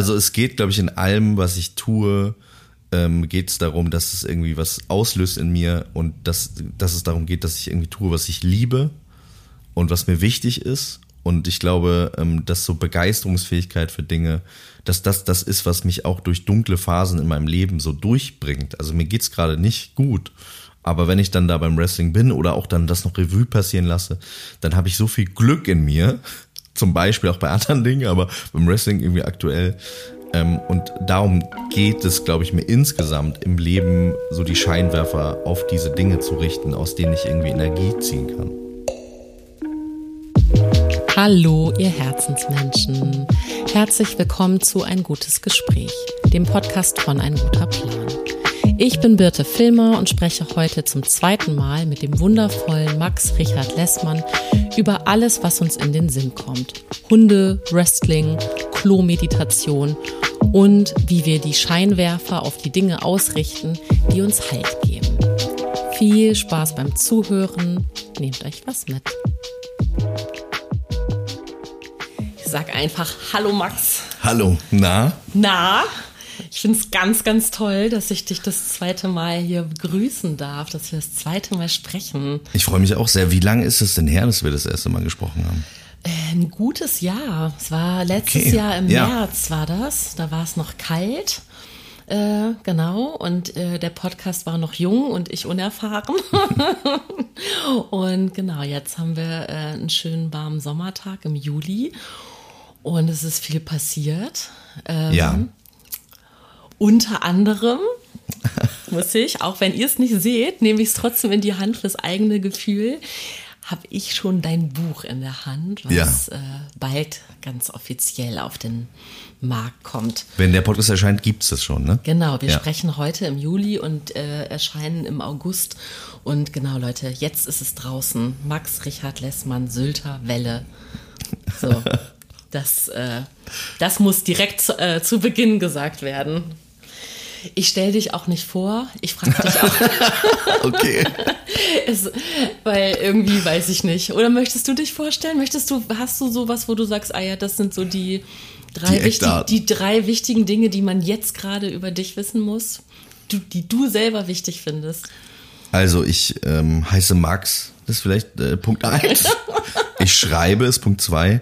Also es geht, glaube ich, in allem, was ich tue, ähm, geht es darum, dass es irgendwie was auslöst in mir und dass, dass es darum geht, dass ich irgendwie tue, was ich liebe und was mir wichtig ist. Und ich glaube, ähm, dass so Begeisterungsfähigkeit für Dinge, dass das das ist, was mich auch durch dunkle Phasen in meinem Leben so durchbringt. Also mir geht's gerade nicht gut. Aber wenn ich dann da beim Wrestling bin oder auch dann das noch Revue passieren lasse, dann habe ich so viel Glück in mir, zum Beispiel auch bei anderen Dingen, aber beim Wrestling irgendwie aktuell. Ähm, und darum geht es, glaube ich, mir insgesamt im Leben so die Scheinwerfer auf diese Dinge zu richten, aus denen ich irgendwie Energie ziehen kann. Hallo, ihr Herzensmenschen. Herzlich willkommen zu Ein gutes Gespräch, dem Podcast von Ein guter Plan. Ich bin Birte Filmer und spreche heute zum zweiten Mal mit dem wundervollen Max Richard Lessmann über alles, was uns in den Sinn kommt. Hunde, Wrestling, Klo-Meditation und wie wir die Scheinwerfer auf die Dinge ausrichten, die uns Halt geben. Viel Spaß beim Zuhören. Nehmt euch was mit. Ich sag einfach Hallo Max. Hallo, na? Na, ich finde es ganz, ganz toll, dass ich dich das zweite Mal hier begrüßen darf, dass wir das zweite Mal sprechen. Ich freue mich auch sehr. Wie lange ist es denn her, dass wir das erste Mal gesprochen haben? Äh, ein gutes Jahr. Es war letztes okay. Jahr im ja. März war das. Da war es noch kalt. Äh, genau, und äh, der Podcast war noch jung und ich unerfahren. und genau, jetzt haben wir äh, einen schönen warmen Sommertag im Juli und es ist viel passiert. Ähm, ja. Unter anderem muss ich, auch wenn ihr es nicht seht, nehme ich es trotzdem in die Hand fürs eigene Gefühl habe ich schon dein Buch in der Hand, was ja. äh, bald ganz offiziell auf den Markt kommt. Wenn der Podcast erscheint, gibt es das schon, ne? Genau, wir ja. sprechen heute im Juli und äh, erscheinen im August. Und genau, Leute, jetzt ist es draußen. Max Richard Lessmann, Sylter Welle. So, das, äh, das muss direkt äh, zu Beginn gesagt werden. Ich stelle dich auch nicht vor. Ich frage dich auch. okay. es, weil irgendwie weiß ich nicht. Oder möchtest du dich vorstellen? Möchtest du, hast du sowas, wo du sagst, ah ja, das sind so die drei, die, wichtig, die drei wichtigen Dinge, die man jetzt gerade über dich wissen muss, du, die du selber wichtig findest? Also ich ähm, heiße Max, das ist vielleicht äh, Punkt eins. ich schreibe ist Punkt zwei.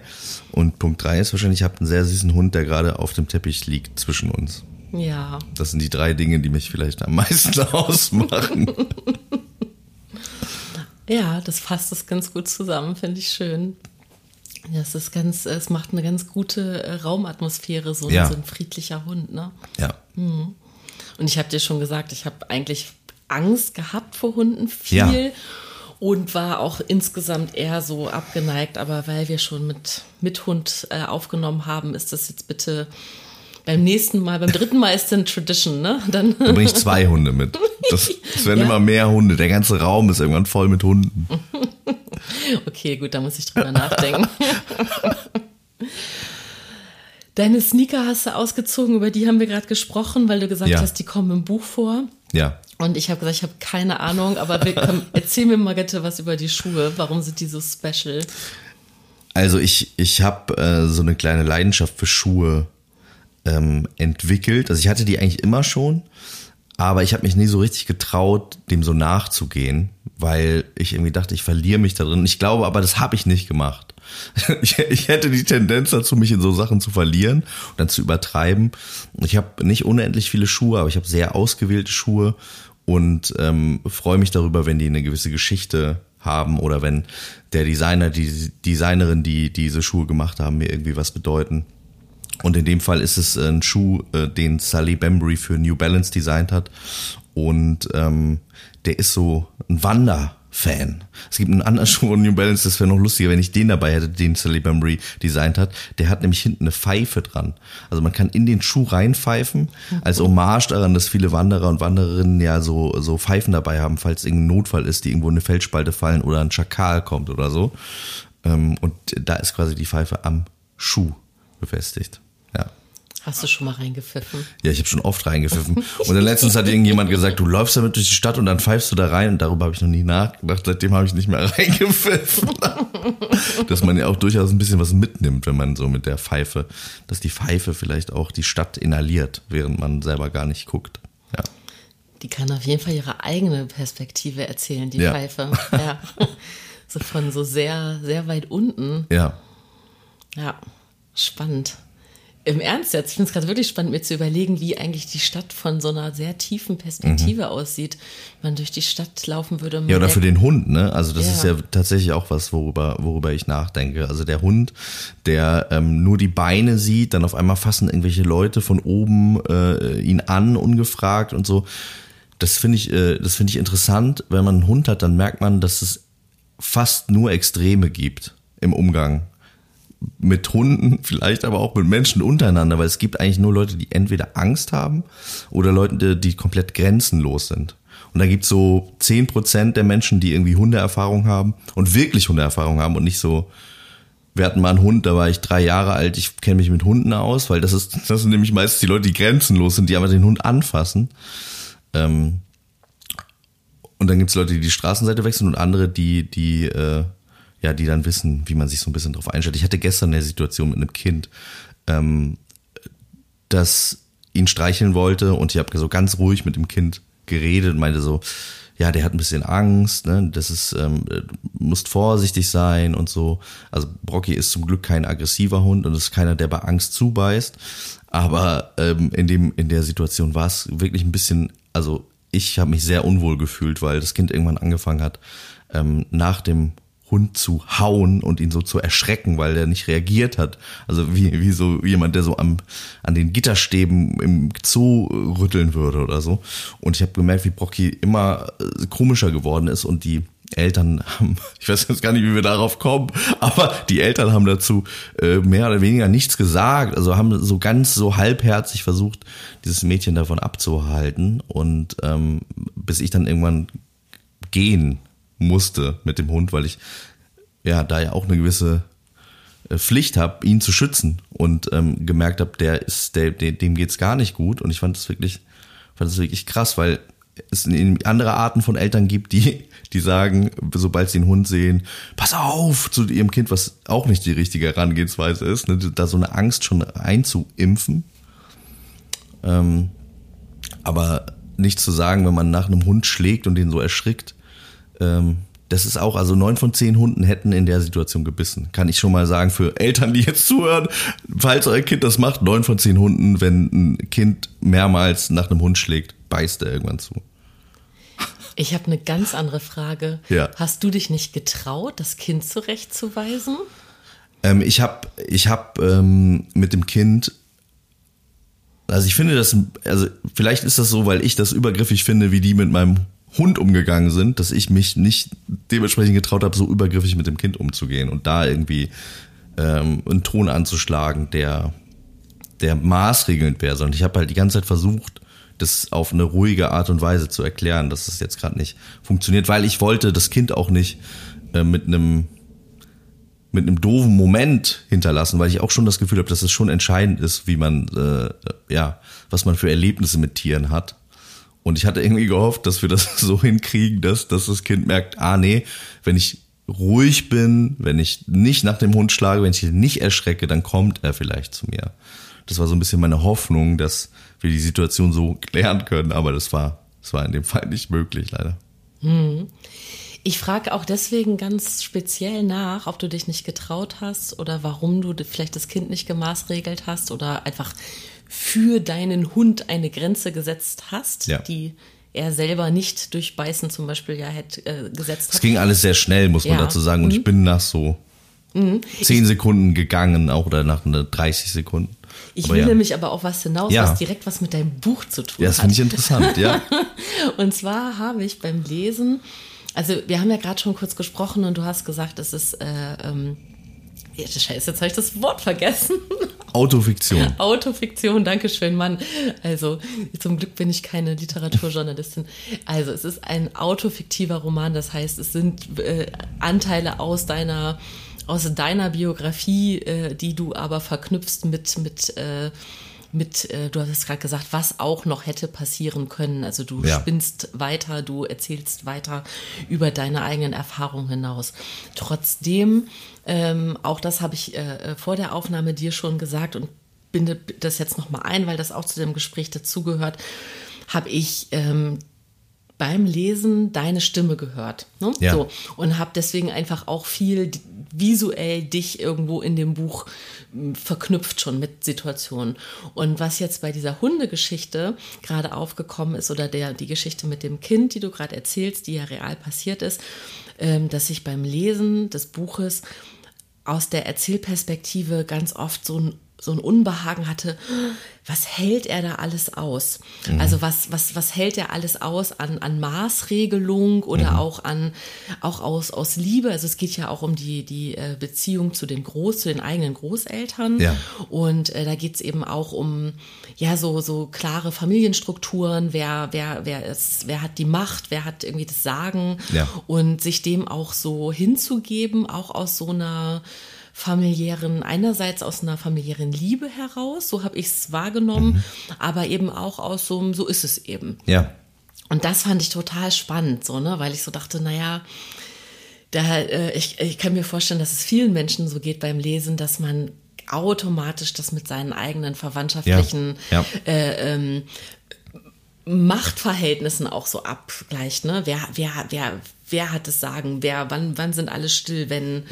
Und Punkt drei ist wahrscheinlich, ich habe einen sehr süßen Hund, der gerade auf dem Teppich liegt zwischen uns. Ja. Das sind die drei Dinge, die mich vielleicht am meisten ausmachen. ja, das fasst das ganz gut zusammen, finde ich schön. Das ist ganz, es macht eine ganz gute äh, Raumatmosphäre, so, ja. so ein friedlicher Hund, ne? Ja. Mhm. Und ich habe dir schon gesagt, ich habe eigentlich Angst gehabt vor Hunden viel. Ja. Und war auch insgesamt eher so abgeneigt, aber weil wir schon mit, mit Hund äh, aufgenommen haben, ist das jetzt bitte beim nächsten Mal, beim dritten Mal ist dann Tradition, ne? Dann, dann bringe ich zwei Hunde mit. Das, das werden ja. immer mehr Hunde. Der ganze Raum ist irgendwann voll mit Hunden. okay, gut, da muss ich drüber nachdenken. Deine Sneaker hast du ausgezogen, über die haben wir gerade gesprochen, weil du gesagt ja. hast, die kommen im Buch vor. Ja. Und ich habe gesagt, ich habe keine Ahnung, aber wir, komm, erzähl mir mal bitte was über die Schuhe. Warum sind die so special? Also ich, ich habe äh, so eine kleine Leidenschaft für Schuhe ähm, entwickelt. Also ich hatte die eigentlich immer schon, aber ich habe mich nie so richtig getraut, dem so nachzugehen, weil ich irgendwie dachte, ich verliere mich da drin. Ich glaube aber, das habe ich nicht gemacht. Ich, ich, hätte die Tendenz dazu, mich in so Sachen zu verlieren und dann zu übertreiben. Ich habe nicht unendlich viele Schuhe, aber ich habe sehr ausgewählte Schuhe und ähm, freue mich darüber, wenn die eine gewisse Geschichte haben oder wenn der Designer, die Designerin, die diese Schuhe gemacht haben, mir irgendwie was bedeuten. Und in dem Fall ist es ein Schuh, äh, den Sally Bembury für New Balance designt hat. Und ähm, der ist so ein Wanderfan. Es gibt einen anderen Schuh von New Balance, das wäre noch lustiger, wenn ich den dabei hätte, den Sally Bembury designt hat. Der hat nämlich hinten eine Pfeife dran. Also man kann in den Schuh reinpfeifen, als Hommage daran, dass viele Wanderer und Wandererinnen ja so, so Pfeifen dabei haben, falls irgendein Notfall ist, die irgendwo in eine Felsspalte fallen oder ein Schakal kommt oder so. Ähm, und da ist quasi die Pfeife am Schuh befestigt. Hast du schon mal reingepfiffen? Ja, ich habe schon oft reingepfiffen. Und dann letztens hat irgendjemand gesagt, du läufst damit durch die Stadt und dann pfeifst du da rein. Und darüber habe ich noch nie nachgedacht. Seitdem habe ich nicht mehr reingepfiffen. dass man ja auch durchaus ein bisschen was mitnimmt, wenn man so mit der Pfeife, dass die Pfeife vielleicht auch die Stadt inhaliert, während man selber gar nicht guckt. Ja. Die kann auf jeden Fall ihre eigene Perspektive erzählen, die Ja. Pfeife. Ja. So von so sehr, sehr weit unten. Ja. Ja, spannend. Im Ernst jetzt, ich finde es gerade wirklich spannend, mir zu überlegen, wie eigentlich die Stadt von so einer sehr tiefen Perspektive aussieht. Wenn man durch die Stadt laufen würde. Mhm. Ja, oder für den Hund, ne? Also das Ja. ist ja tatsächlich auch was, worüber, worüber ich nachdenke. Also der Hund, der ähm, nur die Beine sieht, dann auf einmal fassen irgendwelche Leute von oben äh, ihn an, ungefragt und so. Das finde ich, äh, das finde ich interessant. Wenn man einen Hund hat, dann merkt man, dass es fast nur Extreme gibt im Umgang mit Hunden, vielleicht aber auch mit Menschen untereinander, weil es gibt eigentlich nur Leute, die entweder Angst haben oder Leute, die, komplett grenzenlos sind. Und da gibt es so 10% der Menschen, die irgendwie Hundeerfahrung haben und wirklich Hundeerfahrung haben und nicht so, wir hatten mal einen Hund, da war ich drei Jahre alt, ich kenne mich mit Hunden aus, weil das ist, das sind nämlich meistens die Leute, die grenzenlos sind, die einfach den Hund anfassen. Ähm, und dann gibt es Leute, die die Straßenseite wechseln und andere, die, die, äh, ja, die dann wissen, wie man sich so ein bisschen drauf einstellt. Ich hatte gestern eine Situation mit einem Kind, ähm, das ihn streicheln wollte und ich habe so ganz ruhig mit dem Kind geredet und meinte so, ja, der hat ein bisschen Angst, ne? Das ist, ähm, musst vorsichtig sein und so. Also Brocky ist zum Glück kein aggressiver Hund und ist keiner, der bei Angst zubeißt. Aber ähm, in dem in der Situation war es wirklich ein bisschen, also ich habe mich sehr unwohl gefühlt, weil das Kind irgendwann angefangen hat, ähm, nach dem Hund zu hauen und ihn so zu erschrecken, weil der nicht reagiert hat. Also wie, wie so jemand, der so am, an den Gitterstäben im Zoo rütteln würde oder so. Und ich habe gemerkt, wie Brocky immer äh, komischer geworden ist und die Eltern haben, ich weiß jetzt gar nicht, wie wir darauf kommen, aber die Eltern haben dazu äh, mehr oder weniger nichts gesagt. Also haben so ganz so halbherzig versucht, dieses Mädchen davon abzuhalten. Und ähm, bis ich dann irgendwann gehen musste mit dem Hund, weil ich ja da ja auch eine gewisse äh, Pflicht habe, ihn zu schützen und ähm, gemerkt habe, der ist, der, dem, geht's gar nicht gut und ich fand das wirklich, fand das wirklich krass, weil es andere Arten von Eltern gibt, die, die sagen, sobald sie einen Hund sehen, pass auf zu ihrem Kind, was auch nicht die richtige Herangehensweise ist, ne, da so eine Angst schon einzuimpfen. Ähm, aber nicht zu sagen, wenn man nach einem Hund schlägt und den so erschrickt, ähm, das ist auch, also neun von zehn Hunden hätten in der Situation gebissen. Kann ich schon mal sagen für Eltern, die jetzt zuhören, falls euer Kind das macht, neun von zehn Hunden, wenn ein Kind mehrmals nach einem Hund schlägt, beißt er irgendwann zu. Ich habe eine ganz andere Frage. Ja. Hast du dich nicht getraut, das Kind zurechtzuweisen? Ähm, ich habe ich hab, ähm, mit dem Kind, also ich finde das, also vielleicht ist das so, weil ich das übergriffig finde, wie die mit meinem Hund umgegangen sind, dass ich mich nicht dementsprechend getraut habe, so übergriffig mit dem Kind umzugehen und da irgendwie ähm, einen Ton anzuschlagen, der, der maßregelnd wäre, sondern ich habe halt die ganze Zeit versucht, das auf eine ruhige Art und Weise zu erklären, dass es jetzt gerade nicht funktioniert, weil ich wollte das Kind auch nicht äh, mit einem mit einem doofen Moment hinterlassen, weil ich auch schon das Gefühl habe, dass es schon entscheidend ist, wie man äh, ja, was man für Erlebnisse mit Tieren hat. Und ich hatte irgendwie gehofft, dass wir das so hinkriegen, dass, dass das Kind merkt, ah nee, wenn ich ruhig bin, wenn ich nicht nach dem Hund schlage, wenn ich ihn nicht erschrecke, dann kommt er vielleicht zu mir. Das war so ein bisschen meine Hoffnung, dass wir die Situation so klären können, aber das war, das war in dem Fall nicht möglich, leider. Ich frage auch deswegen ganz speziell nach, ob du dich nicht getraut hast oder warum du vielleicht das Kind nicht gemaßregelt hast oder einfach für deinen Hund eine Grenze gesetzt hast, Ja. die er selber nicht durch Beißen zum Beispiel ja hätte äh, gesetzt Es hat. ging alles sehr schnell, muss man Ja. dazu sagen. Und ich bin nach so zehn Sekunden gegangen, auch oder nach einer 30 Sekunden. Ich Aber will ja. nämlich aber auch was hinaus, Ja. was direkt was mit deinem Buch zu tun Ja, das hat. finde ich interessant, ja. Und zwar habe ich beim Lesen, also wir haben ja gerade schon kurz gesprochen und du hast gesagt, es ist, äh, ähm, scheiße, jetzt habe ich das Wort vergessen. Autofiktion. Autofiktion, Dankeschön, Mann. Also zum Glück bin ich keine Literaturjournalistin. Also es ist ein autofiktiver Roman, das heißt, es sind äh, Anteile aus deiner aus deiner Biografie, äh, die du aber verknüpfst mit mit äh, mit, äh, du hast gerade gesagt, was auch noch hätte passieren können. Also du Ja. spinnst weiter, du erzählst weiter über deine eigenen Erfahrungen hinaus. Trotzdem, ähm, auch das habe ich äh, vor der Aufnahme dir schon gesagt und binde das jetzt nochmal ein, weil das auch zu dem Gespräch dazugehört, habe ich ähm, beim Lesen deine Stimme gehört. Ne? Ja. So, und habe deswegen einfach auch viel visuell dich irgendwo in dem Buch m, verknüpft schon mit Situationen. Und was jetzt bei dieser Hundegeschichte gerade aufgekommen ist oder der, die Geschichte mit dem Kind, die du gerade erzählst, die ja real passiert ist, ähm, dass ich beim Lesen des Buches aus der Erzählperspektive ganz oft so ein, so ein Unbehagen hatte, was hält er da alles aus? Also was, was, was hält er alles aus an, an Maßregelung oder auch an, auch aus, aus Liebe? Also es geht ja auch um die, die äh, Beziehung zu den Groß, zu den eigenen Großeltern. Ja. Und äh, da geht es eben auch um ja so so klare Familienstrukturen, wer wer wer ist, wer hat die Macht, wer hat irgendwie das Sagen Ja. und sich dem auch so hinzugeben, auch aus so einer familiären, einerseits aus einer familiären Liebe heraus, so habe ich es wahrgenommen, aber eben auch aus so einem, so ist es eben. Ja. Und das fand ich total spannend, so, ne, weil ich so dachte, naja, da, äh, ich, ich kann mir vorstellen, dass es vielen Menschen so geht beim Lesen, dass man automatisch das mit seinen eigenen verwandtschaftlichen Ja, ja. Äh, ähm, Machtverhältnissen auch so abgleicht, ne? Wer, wer, wer, wer hat das Sagen? Wer, wann, wann sind alle still, wenn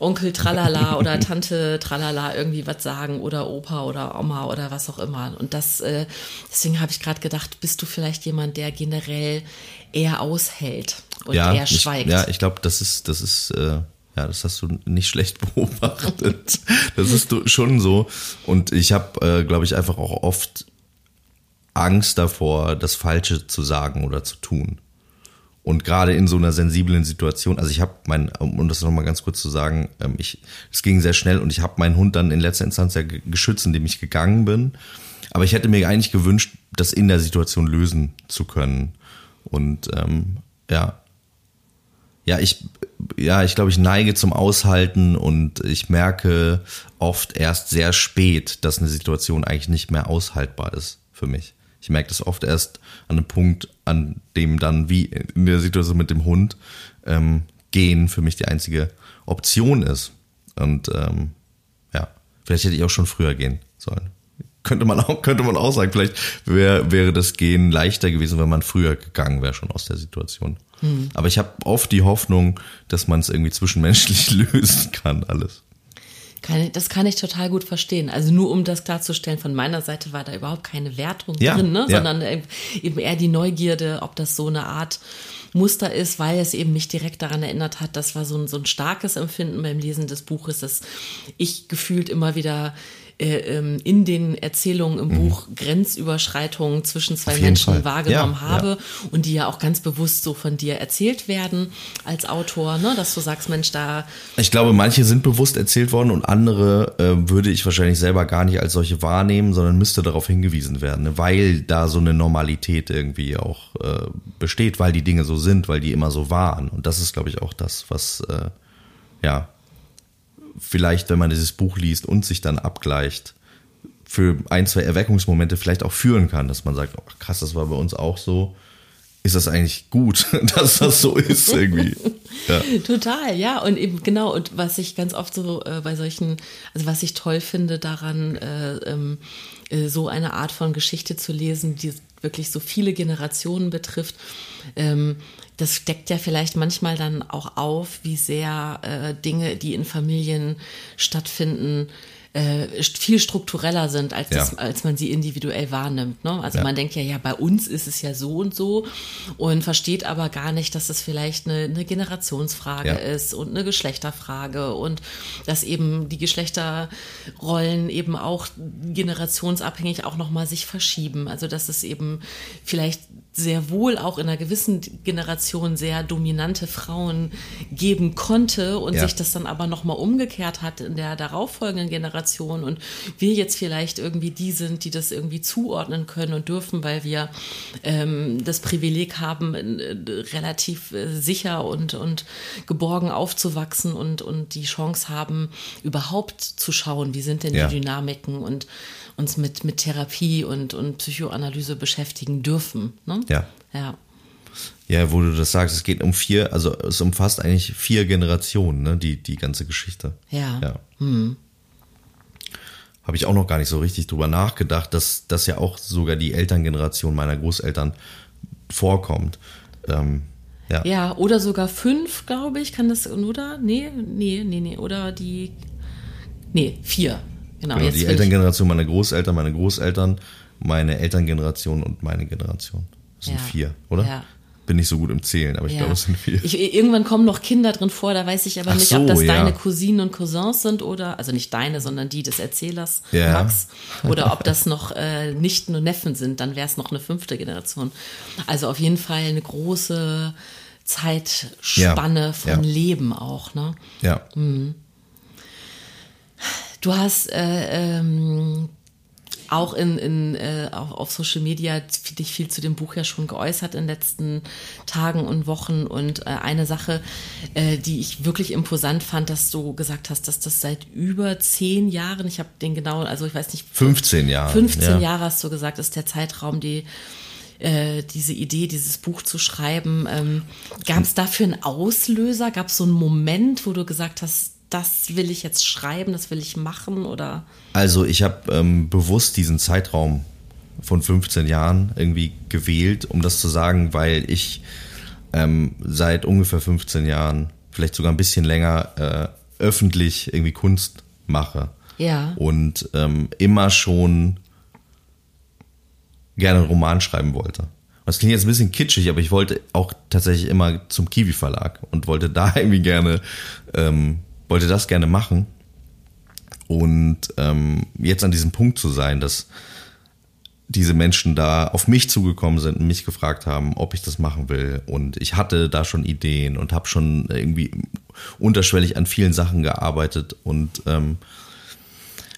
Onkel Tralala oder Tante Tralala irgendwie was sagen oder Opa oder Oma oder was auch immer. Und das, äh, deswegen habe ich gerade gedacht, bist du vielleicht jemand, der generell eher aushält und ja, eher ich, schweigt? ja, ich glaube, das ist, das ist, äh, ja, das hast du nicht schlecht beobachtet. das ist schon so. Und ich habe, äh, glaube ich, einfach auch oft Angst davor, das Falsche zu sagen oder zu tun. Und gerade in so einer sensiblen Situation, also ich habe mein, um das nochmal ganz kurz zu sagen, ähm, ich, es ging sehr schnell und ich habe meinen Hund dann in letzter Instanz ja ge- geschützt, indem ich gegangen bin. Aber ich hätte mir eigentlich gewünscht, das in der Situation lösen zu können. Und ähm, ja, ja, ich, ja, ich glaube, ich neige zum Aushalten und ich merke oft erst sehr spät, dass eine Situation eigentlich nicht mehr aushaltbar ist für mich. Ich merke das oft erst an einem Punkt, an dem dann, wie in der Situation mit dem Hund, ähm, gehen für mich die einzige Option ist. Und ähm, ja, vielleicht hätte ich auch schon früher gehen sollen. Könnte man auch, könnte man auch sagen, vielleicht wär, wäre das Gehen leichter gewesen, wenn man früher gegangen wäre schon aus der Situation. Aber ich habe oft die Hoffnung, dass man es irgendwie zwischenmenschlich lösen kann, alles. Kann, das kann ich total gut verstehen. Also nur um das klarzustellen, von meiner Seite war da überhaupt keine Wertung Ja, drin, ne? ja. sondern eben eher die Neugierde, ob das so eine Art Muster ist, weil es eben mich direkt daran erinnert hat, das war so ein, so ein starkes Empfinden beim Lesen des Buches, dass ich gefühlt immer wieder äh, in den Erzählungen im Buch Grenzüberschreitungen zwischen zwei Mhm. Menschen Fall. wahrgenommen Ja, habe und die ja auch ganz bewusst so von dir erzählt werden als Autor, ne? dass du sagst, Mensch, da Ich glaube, manche sind bewusst erzählt worden und andere äh, würde ich wahrscheinlich selber gar nicht als solche wahrnehmen, sondern müsste darauf hingewiesen werden, ne? weil da so eine Normalität irgendwie auch äh, besteht, weil die Dinge so sind, weil die immer so waren. Und das ist, glaube ich, auch das, was äh, ja vielleicht, wenn man dieses Buch liest und sich dann abgleicht, für ein, zwei Erweckungsmomente vielleicht auch führen kann, dass man sagt, oh, krass, das war bei uns auch so. Ist das eigentlich gut, dass das so ist irgendwie? Ja. Total, ja. Und eben genau, und was ich ganz oft so äh, bei solchen, also was ich toll finde daran, äh, ähm, äh, so eine Art von Geschichte zu lesen, die wirklich so viele Generationen betrifft, ähm, das deckt ja vielleicht manchmal dann auch auf, wie sehr äh, Dinge, die in Familien stattfinden, äh, viel struktureller sind, als, das, Ja. als man sie individuell wahrnimmt. Ne? Also Ja. man denkt ja, ja, bei uns ist es ja so und so und versteht aber gar nicht, dass es vielleicht eine, eine Generationsfrage Ja. ist und eine Geschlechterfrage und dass eben die Geschlechterrollen eben auch generationsabhängig auch nochmal sich verschieben. Also dass es eben vielleicht sehr wohl auch in einer gewissen Generation sehr dominante Frauen geben konnte und Ja. sich das dann aber nochmal umgekehrt hat in der darauffolgenden Generation und wir jetzt vielleicht irgendwie die sind, die das irgendwie zuordnen können und dürfen, weil wir ähm, das Privileg haben, äh, relativ äh, sicher und, und geborgen aufzuwachsen und, und die Chance haben, überhaupt zu schauen, wie sind denn Ja. die Dynamiken und uns mit, mit Therapie und, und Psychoanalyse beschäftigen dürfen. Ne? Ja. Ja. Ja, wo du das sagst, es geht um vier, also es umfasst eigentlich vier Generationen, ne, die, die ganze Geschichte. Ja. Ja. Habe ich auch noch gar nicht so richtig drüber nachgedacht, dass das ja auch sogar die Elterngeneration meiner Großeltern vorkommt. Ähm, ja. Ja, oder sogar fünf, glaube ich, kann das, oder? Nee, nee, nee, nee, oder die, nee, vier. Genau, Genau, die Elterngeneration meiner Großeltern, meine Großeltern, meine Elterngeneration und meine Generation. Das sind Ja. vier, oder? Ja. Bin nicht so gut im Zählen, aber ich Ja. glaube, es sind vier. Ich, irgendwann kommen noch Kinder drin vor, da weiß ich aber Ach nicht, so, ob das deine Cousinen und Cousins sind oder, also nicht deine, sondern die des Erzählers, Ja. Max, oder ob das noch äh, Nichten und Neffen sind, dann wäre es noch eine fünfte Generation. Also auf jeden Fall eine große Zeitspanne von. Leben auch, ne? ja. Du hast äh, ähm, auch in, in, äh, auch auf Social Media dich viel zu dem Buch ja schon geäußert in den letzten Tagen und Wochen. Und äh, eine Sache, äh, die ich wirklich imposant fand, dass du gesagt hast, dass das seit über zehn Jahren, ich habe den genauen, also ich weiß nicht, 15 Jahre. 15 ja. Jahre hast du gesagt, ist der Zeitraum, die äh, diese Idee, dieses Buch zu schreiben. Ähm, Gab es dafür einen Auslöser? Gab es so einen Moment, wo du gesagt hast, das will ich jetzt schreiben, das will ich machen oder? Also ich habe ähm, bewusst diesen Zeitraum von 15 Jahren irgendwie gewählt, um das zu sagen, weil ich ähm, seit ungefähr 15 Jahren, vielleicht sogar ein bisschen länger, äh, öffentlich irgendwie Kunst mache. Ja. Und ähm, immer schon gerne einen Roman schreiben wollte. Das klingt jetzt ein bisschen kitschig, aber ich wollte auch tatsächlich immer zum Kiwi Verlag und wollte da irgendwie gerne, ähm, wollte das gerne machen. Und ähm, jetzt an diesem Punkt zu sein, dass diese Menschen da auf mich zugekommen sind und mich gefragt haben, ob ich das machen will. Und ich hatte da schon Ideen und habe schon irgendwie unterschwellig an vielen Sachen gearbeitet. Und ähm,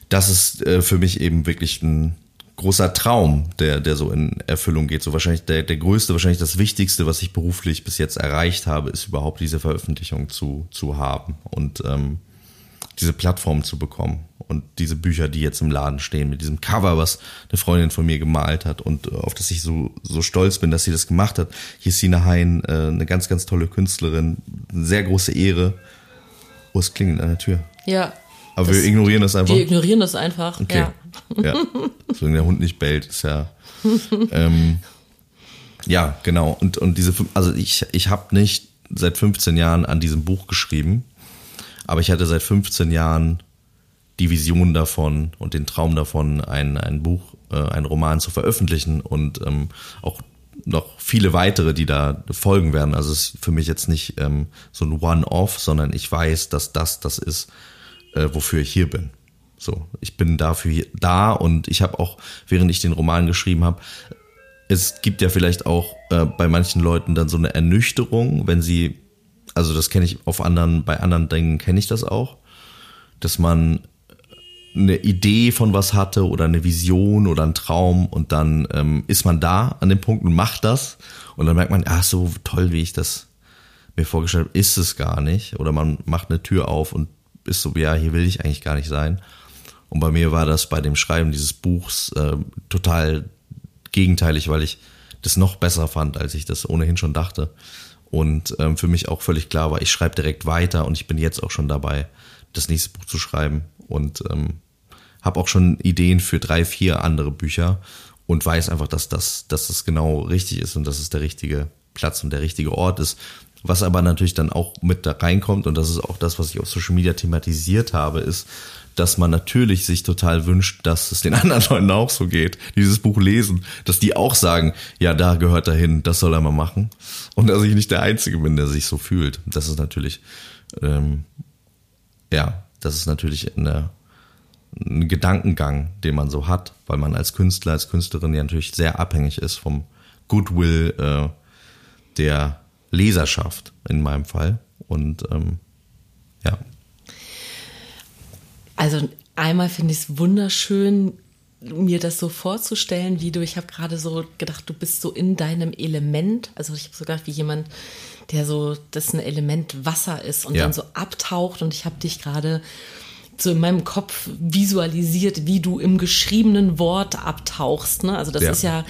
das ist äh, für mich eben wirklich ein großer Traum, der, der so in Erfüllung geht. So wahrscheinlich der, der größte, wahrscheinlich das Wichtigste, was ich beruflich bis jetzt erreicht habe, ist überhaupt diese Veröffentlichung zu, zu haben und ähm, diese Plattform zu bekommen. Und diese Bücher, die jetzt im Laden stehen, mit diesem Cover, was eine Freundin von mir gemalt hat und äh, auf das ich so, so stolz bin, dass sie das gemacht hat. Jessine Hein, äh, eine ganz, ganz tolle Künstlerin, eine sehr große Ehre. Oh, es klingelt an der Tür. Ja. Aber wir ignorieren das einfach. Wir ignorieren das einfach. Okay. Ja. Ja. Solange der Hund nicht bellt, ist ja. ähm, ja, genau. Und, und diese, also ich, ich habe nicht seit 15 Jahren an diesem Buch geschrieben, aber ich hatte seit 15 Jahren die Vision davon und den Traum davon, ein, ein Buch, äh, einen Roman zu veröffentlichen und ähm, auch noch viele weitere, die da folgen werden. Also es ist für mich jetzt nicht ähm, so ein One-Off, sondern ich weiß, dass das das ist, äh, wofür ich hier bin. So, ich bin dafür da und ich habe auch, während ich den Roman geschrieben habe, es gibt ja vielleicht auch äh, bei manchen Leuten dann so eine Ernüchterung, wenn sie, also das kenne ich auf anderen, bei anderen Dingen kenne ich das auch, dass man eine Idee von was hatte oder eine Vision oder einen Traum und dann ähm, ist man da an dem Punkt und macht das und dann merkt man, ach so toll, wie ich das mir vorgestellt habe, ist es gar nicht oder man macht eine Tür auf und ist so, ja, hier will ich eigentlich gar nicht sein. Und bei mir war das bei dem Schreiben dieses Buchs äh, total gegenteilig, weil ich das noch besser fand, als ich das ohnehin schon dachte. Und ähm, für mich auch völlig klar war, ich schreibe direkt weiter und ich bin jetzt auch schon dabei, das nächste Buch zu schreiben. Und ähm, habe auch schon Ideen für drei, vier andere Bücher und weiß einfach, dass das, dass das genau richtig ist und dass es der richtige Platz und der richtige Ort ist. Was aber natürlich dann auch mit da reinkommt, und das ist auch das, was ich auf Social Media thematisiert habe, ist, dass man natürlich sich total wünscht, dass es den anderen Leuten auch so geht, die dieses Buch lesen, dass die auch sagen, ja, da gehört er hin, das soll er mal machen. Und dass ich nicht der Einzige bin, der sich so fühlt. Das ist natürlich, ähm, ja, das ist natürlich eine, ein Gedankengang, den man so hat, weil man als Künstler, als Künstlerin ja natürlich sehr abhängig ist vom Goodwill äh, der Leserschaft in meinem Fall. Und ähm, ja. Also einmal finde ich es wunderschön, mir das so vorzustellen, wie du, ich habe gerade so gedacht, du bist so in deinem Element. Also ich habe so gedacht, wie jemand, der so, das ein Element Wasser ist und Ja. dann so abtaucht und ich habe dich gerade so in meinem Kopf visualisiert, wie du im geschriebenen Wort abtauchst. Ne? Also das Ja. ist ja,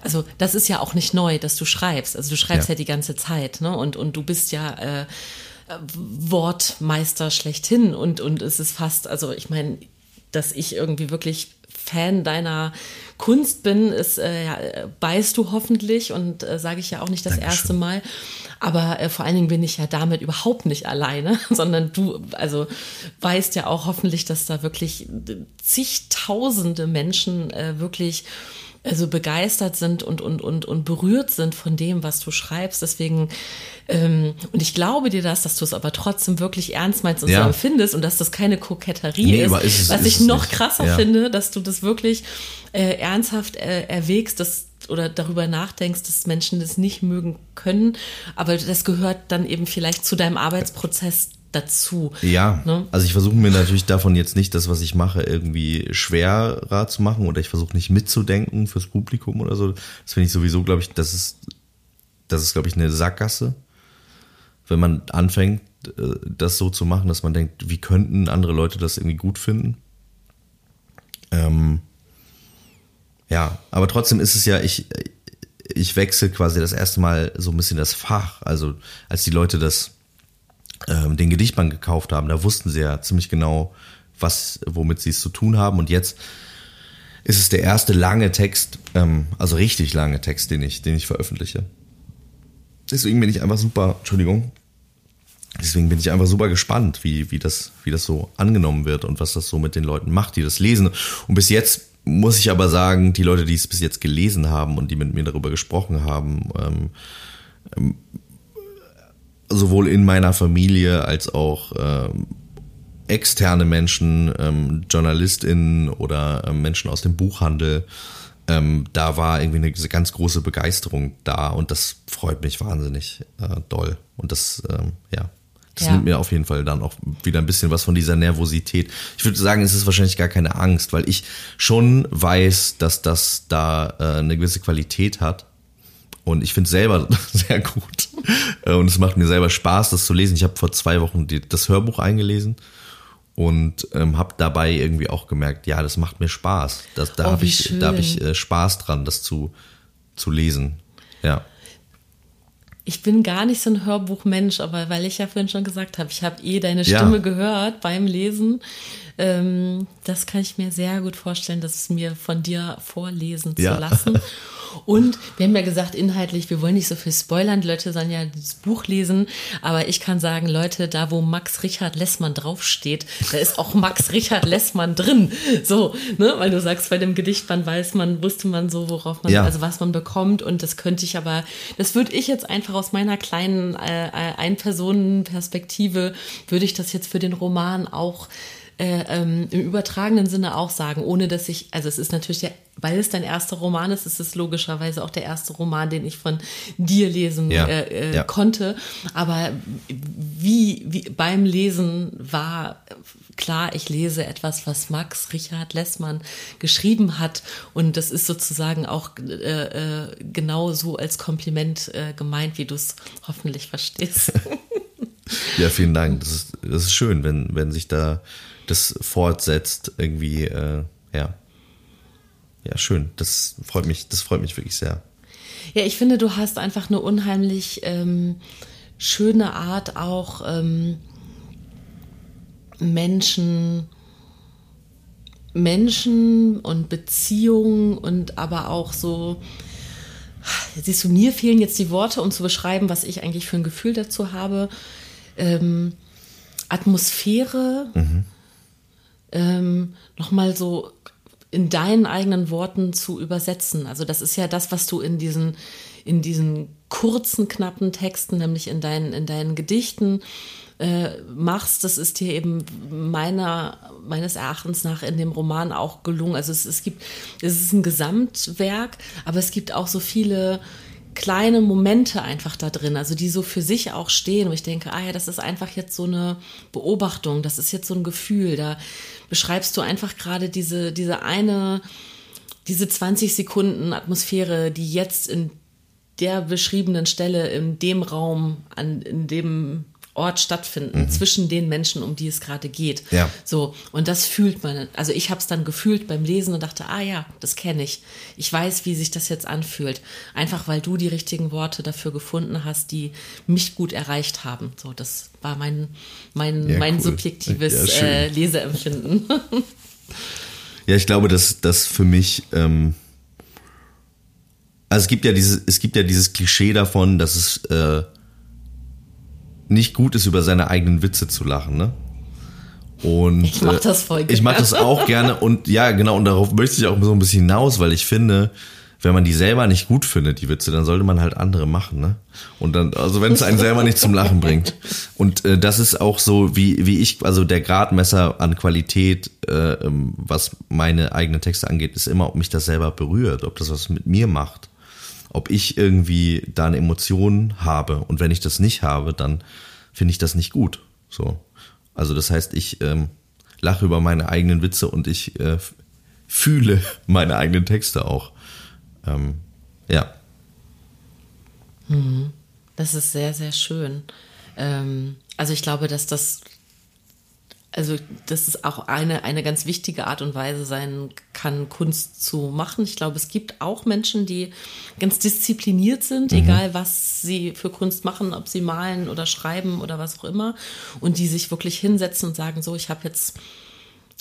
also das ist ja auch nicht neu, dass du schreibst. Also du schreibst Ja. ja, die ganze Zeit, ne? Und, und du bist ja äh, äh, Wortmeister schlechthin und, und es ist fast, also ich meine, dass ich irgendwie wirklich Fan deiner Kunst bin, ist, äh, ja, äh, weißt du hoffentlich und äh, sage ich ja auch nicht das Dankeschön. erste Mal. Aber äh, vor allen Dingen bin ich ja damit überhaupt nicht alleine, sondern du, also weißt ja auch hoffentlich, dass da wirklich zigtausende Menschen äh, wirklich also begeistert sind und, und, und, und berührt sind von dem, was du schreibst. Deswegen, ähm, und ich glaube dir das, dass du es aber trotzdem wirklich ernst meinst und Ja. so empfindest und dass das keine Koketterie Nee, ist. ist es- was ist ich noch nicht. krasser Ja. finde, dass du das wirklich äh, ernsthaft äh, erwägst, dass oder darüber nachdenkst, dass Menschen das nicht mögen können, aber das gehört dann eben vielleicht zu deinem Arbeitsprozess dazu. Ja, Ne? also ich versuche mir natürlich davon jetzt nicht das, was ich mache, irgendwie schwerer zu machen oder ich versuche nicht mitzudenken fürs Publikum oder so. Das finde ich sowieso, glaube ich, das ist, das ist, glaube ich, eine Sackgasse. Wenn man anfängt, äh, das so zu machen, dass man denkt, wie könnten andere Leute das irgendwie gut finden? Ähm, ja, aber trotzdem ist es ja, ich, ich wechsle quasi das erste Mal so ein bisschen das Fach. Also als die Leute das ähm, den Gedichtband gekauft haben, da wussten sie ja ziemlich genau, was, womit sie es zu tun haben. Und jetzt ist es der erste lange Text, ähm, also richtig lange Text, den ich, den ich veröffentliche. Deswegen bin ich einfach super, Entschuldigung, deswegen bin ich einfach super gespannt, wie, wie, das, wie das so angenommen wird und was das so mit den Leuten macht, die das lesen. Und bis jetzt muss ich aber sagen, die Leute, die es bis jetzt gelesen haben und die mit mir darüber gesprochen haben, ähm, sowohl in meiner Familie als auch ähm, externe Menschen, ähm, JournalistInnen oder ähm, Menschen aus dem Buchhandel, ähm, da war irgendwie eine ganz große Begeisterung da und das freut mich wahnsinnig äh, doll. Und das, ähm, ja, das Ja. nimmt mir auf jeden Fall dann auch wieder ein bisschen was von dieser Nervosität. Ich würde sagen, es ist wahrscheinlich gar keine Angst, weil ich schon weiß, dass das da äh, eine gewisse Qualität hat. Und ich finde es selber sehr gut. Äh, Und es macht mir selber Spaß, das zu lesen. Ich habe vor zwei Wochen die, das Hörbuch eingelesen und ähm, habe dabei irgendwie auch gemerkt, ja, das macht mir Spaß. Das, da Oh, habe ich, da hab ich äh, Spaß dran, das zu, zu lesen. Ja. Ich bin gar nicht so ein Hörbuchmensch, aber weil ich ja vorhin schon gesagt habe, ich habe eh deine Ja. Stimme gehört beim Lesen. Ähm, das kann ich mir sehr gut vorstellen, das es mir von dir vorlesen Ja. zu lassen. Und wir haben ja gesagt, inhaltlich, wir wollen nicht so viel spoilern, die Leute sollen ja das Buch lesen, aber ich kann sagen, Leute, da wo Max Richard Lessmann draufsteht, da ist auch Max Richard Lessmann drin. So, ne, weil du sagst, bei dem Gedichtband weiß man, wusste man so, worauf man, Ja. also was man bekommt und das könnte ich aber, das würde ich jetzt einfach aus meiner kleinen äh, Ein-Personen-Perspektive, würde ich das jetzt für den Roman auch äh, ähm, im übertragenen Sinne auch sagen, ohne dass ich, also es ist natürlich, der, weil es dein erster Roman ist, ist es logischerweise auch der erste Roman, den ich von dir lesen Ja, äh, äh, ja. konnte. Aber wie, wie beim Lesen war klar, ich lese etwas, was Max Richard Lessmann geschrieben hat. Und das ist sozusagen auch äh, äh, genau so als Kompliment äh, gemeint, wie du es hoffentlich verstehst. Ja, vielen Dank. Das ist, das ist schön, wenn, wenn sich da das fortsetzt, irgendwie, äh, ja. Ja, schön. Das freut mich, das freut mich wirklich sehr. Ja, ich finde, du hast einfach eine unheimlich ähm, schöne Art, auch ähm, Menschen, Menschen und Beziehungen und aber auch so. Siehst du, mir fehlen jetzt die Worte, um zu beschreiben, was ich eigentlich für ein Gefühl dazu habe. Ähm, Atmosphäre, ähm, nochmal so in deinen eigenen Worten zu übersetzen. Also das ist ja das, was du in diesen, in diesen kurzen, knappen Texten, nämlich in deinen, in deinen Gedichten, äh, machst, das ist dir eben meiner, meines Erachtens nach in dem Roman auch gelungen. Also es, es gibt, es ist ein Gesamtwerk, aber es gibt auch so viele kleine Momente einfach da drin, also die so für sich auch stehen, wo ich denke, ah ja, das ist einfach jetzt so eine Beobachtung, das ist jetzt so ein Gefühl, da beschreibst du einfach gerade diese, diese eine, diese 20 Sekunden Atmosphäre, die jetzt in der beschriebenen Stelle, in dem Raum, an, in dem Ort stattfinden, mhm. zwischen den Menschen, um die es gerade geht. Ja. So, und das fühlt man. Also ich habe es dann gefühlt beim Lesen und dachte, ah ja, das kenne ich. Ich weiß, wie sich das jetzt anfühlt. Einfach weil du die richtigen Worte dafür gefunden hast, die mich gut erreicht haben. So, das war mein, mein, ja, mein cool. subjektives ja, äh, Leseempfinden. ja, ich glaube, dass das für mich. Ähm also es gibt ja dieses, es gibt ja dieses Klischee davon, dass es äh, nicht gut ist, über seine eigenen Witze zu lachen, ne? Und ich mach das voll gerne. Ich mach das auch gerne und ja, genau, und darauf möchte ich auch so ein bisschen hinaus, weil ich finde, wenn man die selber nicht gut findet, die Witze, dann sollte man halt andere machen, ne? Und dann, also wenn es einen selber nicht zum Lachen bringt. Und äh, das ist auch so, wie, wie ich, also der Gradmesser an Qualität, äh, ähm, was meine eigenen Texte angeht, ist immer, ob mich das selber berührt, ob das was mit mir macht ob ich irgendwie da eine Emotion habe. Und wenn ich das nicht habe, dann finde ich das nicht gut. So. Also das heißt, ich ähm, lache über meine eigenen Witze und ich äh, fühle meine eigenen Texte auch. Ähm, ja. Mhm. Das ist sehr, sehr schön. Ähm, also ich glaube, dass das also das ist auch eine, eine ganz wichtige Art und Weise sein kann, Kunst zu machen. Ich glaube, es gibt auch Menschen, die ganz diszipliniert sind, mhm. egal was sie für Kunst machen, ob sie malen oder schreiben oder was auch immer, und die sich wirklich hinsetzen und sagen, so, ich habe jetzt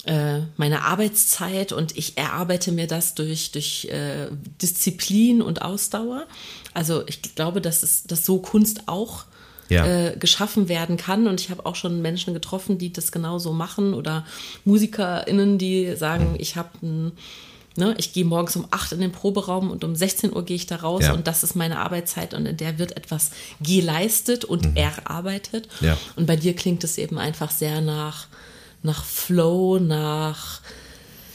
äh, meine Arbeitszeit und ich erarbeite mir das durch, durch äh, Disziplin und Ausdauer. Also ich glaube, dass, es, dass so Kunst auch ja. äh, geschaffen werden kann. Und ich habe auch schon Menschen getroffen, die das genauso machen oder MusikerInnen, die sagen, ich habe ein Ne, ich gehe morgens um 8 in den Proberaum und um 16 Uhr gehe ich da raus ja. und das ist meine Arbeitszeit und in der wird etwas geleistet und mhm. erarbeitet. Ja. Und bei dir klingt es eben einfach sehr nach, nach Flow, nach,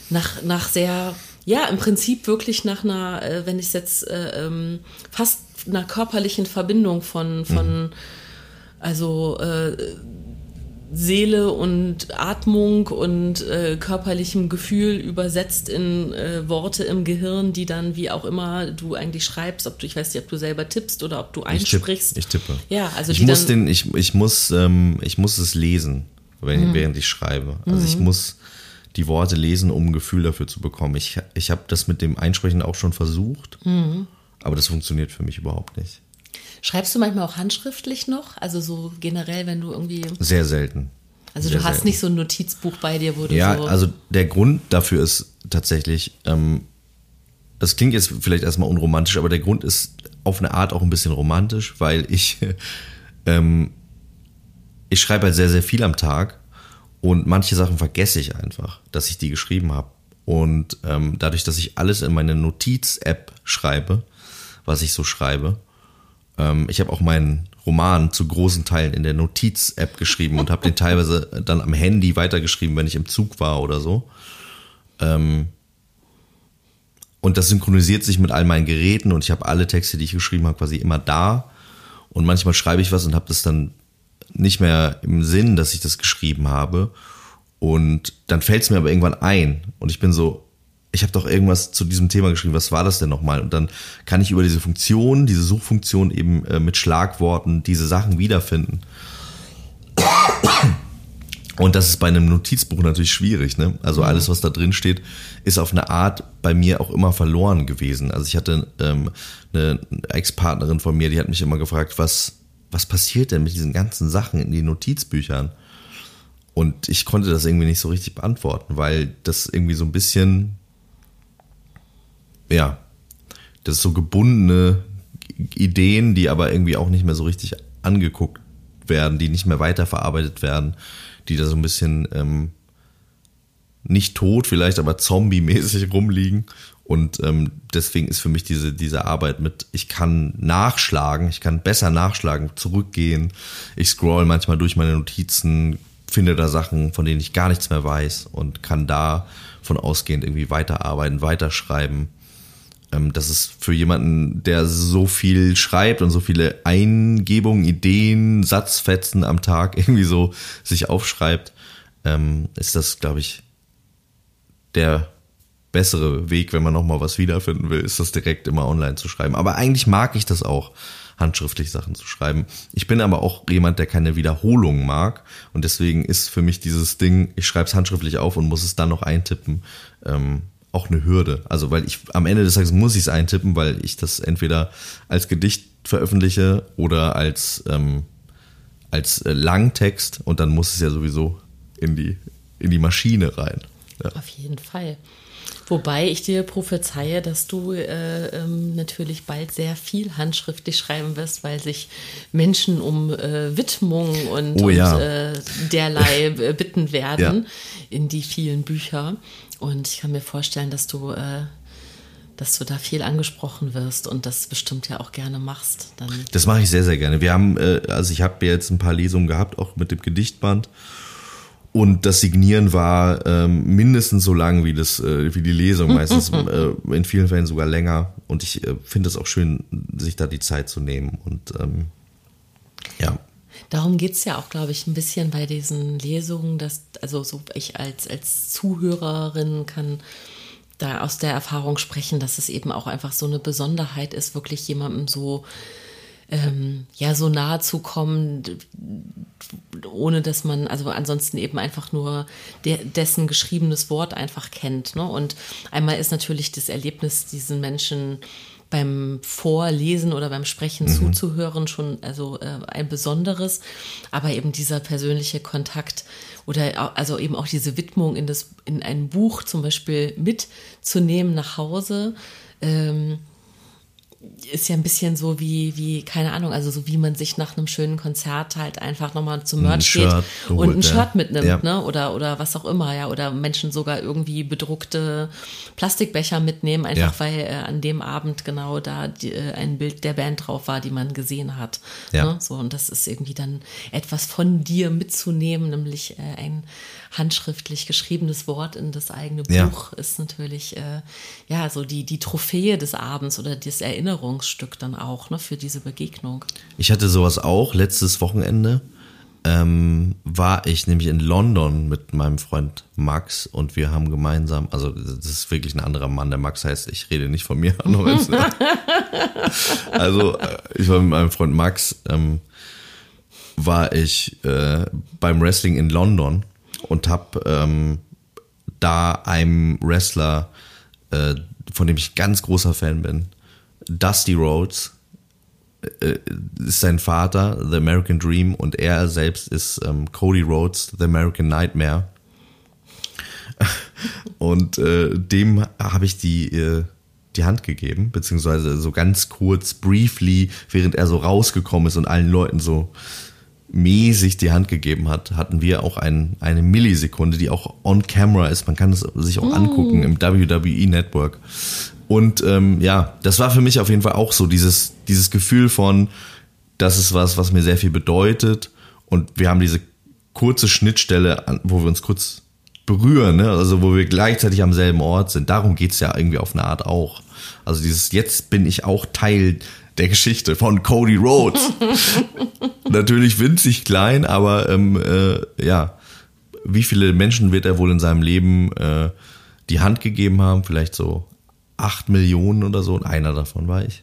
nach, nach sehr, ja, im Prinzip wirklich nach einer, äh, wenn ich es jetzt äh, ähm, fast einer körperlichen Verbindung von, von mhm also äh, Seele und Atmung und äh, körperlichem Gefühl übersetzt in äh, Worte im Gehirn, die dann, wie auch immer du eigentlich schreibst, ob du, ich weiß nicht, ob du selber tippst oder ob du einsprichst. Ich, tipp, ich tippe. Ja, also ich muss den, ich, ich muss, ähm, ich muss es lesen, wenn, mhm. während ich schreibe. Also mhm. ich muss die Worte lesen, um ein Gefühl dafür zu bekommen. Ich, ich habe das mit dem Einsprechen auch schon versucht, mhm. Aber das funktioniert für mich überhaupt nicht. Schreibst du manchmal auch handschriftlich noch? Also so generell, wenn du irgendwie. Sehr selten. Also Sehr du hast selten. nicht so ein Notizbuch bei dir, wo du ja, so. Ja, also der Grund dafür ist tatsächlich, ähm, das klingt jetzt vielleicht erstmal unromantisch, aber der Grund ist auf eine Art auch ein bisschen romantisch, weil ich, ähm, ich schreibe halt sehr, sehr viel am Tag und manche Sachen vergesse ich einfach, dass ich die geschrieben habe. Und ähm, dadurch, dass ich alles in meine Notiz-App schreibe, was ich so schreibe, ähm, ich habe auch meinen Roman zu großen Teilen in der Notiz-App geschrieben und habe den teilweise dann am Handy weitergeschrieben, wenn ich im Zug war oder so. Ähm, und das synchronisiert sich mit all meinen Geräten und ich habe alle Texte, die ich geschrieben habe, quasi immer da. Und manchmal schreibe ich was und habe das dann nicht mehr im Sinn, dass ich das geschrieben habe. Und dann fällt es mir aber irgendwann ein. Und ich bin so, ich habe doch irgendwas zu diesem Thema geschrieben, was war das denn nochmal? Und dann kann ich über diese Funktion, diese Suchfunktion eben äh, mit Schlagworten diese Sachen wiederfinden. Und das ist bei einem Notizbuch natürlich schwierig. Ne? Also alles, was da drin steht, ist auf eine Art bei mir auch immer verloren gewesen. Also ich hatte ähm, eine Ex-Partnerin von mir, die hat mich immer gefragt, was, was passiert denn mit diesen ganzen Sachen in den Notizbüchern? Und ich konnte das irgendwie nicht so richtig beantworten, weil das irgendwie so ein bisschen ja, das ist so gebundene Ideen, die aber irgendwie auch nicht mehr so richtig angeguckt werden, die nicht mehr weiterverarbeitet werden, die da so ein bisschen, ähm, nicht tot vielleicht, aber zombie-mäßig rumliegen. Und ähm, deswegen ist für mich diese, diese Arbeit mit, ich kann nachschlagen, ich kann besser nachschlagen, zurückgehen. Ich scroll manchmal durch meine Notizen, finde da Sachen, von denen ich gar nichts mehr weiß und kann da von ausgehend irgendwie weiterarbeiten, weiterschreiben. Ähm, das ist für jemanden, der so viel schreibt und so viele Eingebungen, Ideen, Satzfetzen am Tag irgendwie so sich aufschreibt, ähm, ist das, glaube ich, der bessere Weg, wenn man nochmal was wiederfinden will, ist das direkt immer online zu schreiben. Aber eigentlich mag ich das auch, handschriftlich Sachen zu schreiben. Ich bin aber auch jemand, der keine Wiederholung mag. Und deswegen ist für mich dieses Ding, ich schreibe es handschriftlich auf und muss es dann noch eintippen, ähm, auch eine Hürde. Also weil ich am Ende des Tages muss ich es eintippen, weil ich das entweder als Gedicht veröffentliche oder als, ähm, als äh, Langtext und dann muss es ja sowieso in die, in die Maschine rein. Ja. Auf jeden Fall. Wobei ich dir prophezeie, dass du äh, ähm, natürlich bald sehr viel handschriftlich schreiben wirst, weil sich Menschen um äh, Widmung und, oh, ja. und äh, derlei äh, bitten werden ja. in die vielen Bücher. Und ich kann mir vorstellen, dass du äh, dass du da viel angesprochen wirst und das bestimmt ja auch gerne machst. Dann. Das mache ich sehr, sehr gerne. Wir haben, äh, also ich habe jetzt ein paar Lesungen gehabt, auch mit dem Gedichtband. Und das Signieren war ähm, mindestens so lang wie das äh, wie die Lesung, meistens äh, in vielen Fällen sogar länger. Und ich äh, finde es auch schön, sich da die Zeit zu nehmen. Und ähm, ja. Darum geht's ja auch, glaube ich, ein bisschen bei diesen Lesungen, dass, also so ich als, als Zuhörerin kann da aus der Erfahrung sprechen, dass es eben auch einfach so eine Besonderheit ist, wirklich jemandem so ähm, ja so nahe zu kommen, ohne dass man, also ansonsten eben einfach nur der, dessen geschriebenes Wort einfach kennt. Ne? Und einmal ist natürlich das Erlebnis, diesen Menschen beim Vorlesen oder beim Sprechen mhm. zuzuhören schon also äh, ein besonderes, aber eben dieser persönliche Kontakt oder also eben auch diese Widmung in das in ein Buch zum Beispiel mitzunehmen nach Hause. Ähm, ist ja ein bisschen so wie, wie, keine Ahnung, also so wie man sich nach einem schönen Konzert halt einfach nochmal zum Merch geht und ein Shirt mitnimmt, ja. ne? Oder, oder was auch immer, ja. Oder Menschen sogar irgendwie bedruckte Plastikbecher mitnehmen, einfach ja. weil äh, an dem Abend genau da die, äh, ein Bild der Band drauf war, die man gesehen hat. Ja. Ne? So, und das ist irgendwie dann etwas von dir mitzunehmen, nämlich äh, ein handschriftlich geschriebenes Wort in das eigene Buch ist natürlich äh, ja so die, die Trophäe des Abends oder das Erinnerungsstück dann auch ne, für diese Begegnung. Ich hatte sowas auch letztes Wochenende. Ähm, war ich nämlich in London mit meinem Freund Max und wir haben gemeinsam, also das ist wirklich ein anderer Mann, der Max heißt, ich rede nicht von mir. also äh, ich war mit meinem Freund Max, ähm, war ich äh, beim Wrestling in London und habe ähm, da einem Wrestler, äh, von dem ich ganz großer Fan bin, Dusty Rhodes, äh, ist sein Vater, The American Dream, und er selbst ist ähm, Cody Rhodes, The American Nightmare. und äh, dem habe ich die, äh, die Hand gegeben, beziehungsweise so ganz kurz, briefly, während er so rausgekommen ist und allen Leuten so mäßig die Hand gegeben hat, hatten wir auch ein, eine Millisekunde, die auch on camera ist. Man kann es sich auch mm. angucken im WWE Network. Und ähm, ja, das war für mich auf jeden Fall auch so dieses, dieses Gefühl von, das ist was, was mir sehr viel bedeutet. Und wir haben diese kurze Schnittstelle, wo wir uns kurz berühren, ne? also wo wir gleichzeitig am selben Ort sind. Darum geht's ja irgendwie auf eine Art auch. Also dieses, jetzt bin ich auch Teil der Geschichte von Cody Rhodes. Natürlich winzig klein, aber ähm, äh, ja, wie viele Menschen wird er wohl in seinem Leben äh, die Hand gegeben haben? Vielleicht so acht Millionen oder so und einer davon war ich.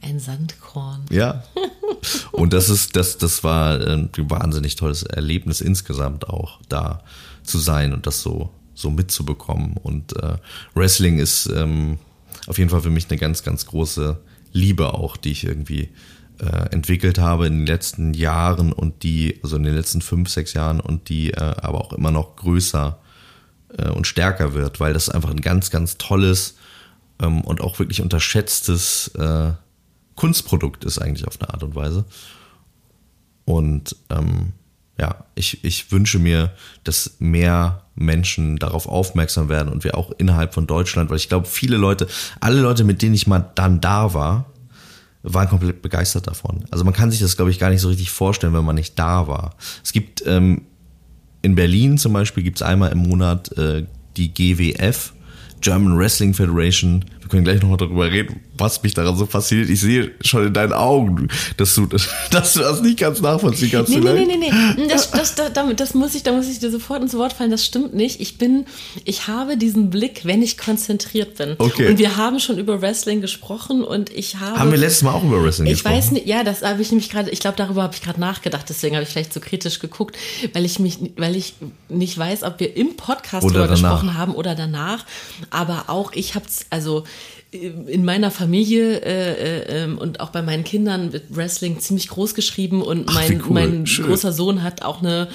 Ein Sandkorn. Ja. Und das ist, das, das war ein wahnsinnig tolles Erlebnis insgesamt auch, da zu sein und das so, so mitzubekommen. Und äh, Wrestling ist ähm, auf jeden Fall für mich eine ganz, ganz große Liebe auch, die ich irgendwie äh, entwickelt habe in den letzten Jahren und die, also in den letzten fünf, sechs Jahren und die äh, aber auch immer noch größer äh, und stärker wird, weil das einfach ein ganz, ganz tolles ähm, und auch wirklich unterschätztes äh, Kunstprodukt ist eigentlich auf eine Art und Weise. Und ähm, ja, ich, ich wünsche mir, dass mehr Menschen darauf aufmerksam werden und wir auch innerhalb von Deutschland, weil ich glaube, viele Leute, alle Leute, mit denen ich mal dann da war, waren komplett begeistert davon. Also man kann sich das, glaube ich, gar nicht so richtig vorstellen, wenn man nicht da war. Es gibt ähm, in Berlin zum Beispiel gibt es einmal im Monat äh, die GWF, German Wrestling Federation. Wir können gleich nochmal darüber reden, was mich daran so fasziniert. Ich sehe schon in deinen Augen, dass du, dass du das nicht ganz nachvollziehen kannst. Nee, nee, nee, nee, nee. Das, das, das, das, muss ich, da muss ich dir sofort ins Wort fallen. Das stimmt nicht. Ich bin, ich habe diesen Blick, wenn ich konzentriert bin. Okay. Und wir haben schon über Wrestling gesprochen und ich habe. Haben wir letztes Mal auch über Wrestling ich gesprochen? Ich weiß nicht, ja, das habe ich nämlich gerade, ich glaube, darüber habe ich gerade nachgedacht, deswegen habe ich vielleicht so kritisch geguckt, weil ich mich, weil ich nicht weiß, ob wir im Podcast Oder darüber danach. gesprochen haben oder danach. Aber auch ich habe es, also in meiner Familie äh, äh, und auch bei meinen Kindern wird Wrestling ziemlich groß geschrieben und Ach, mein, cool. mein Schön. großer Sohn hat auch eine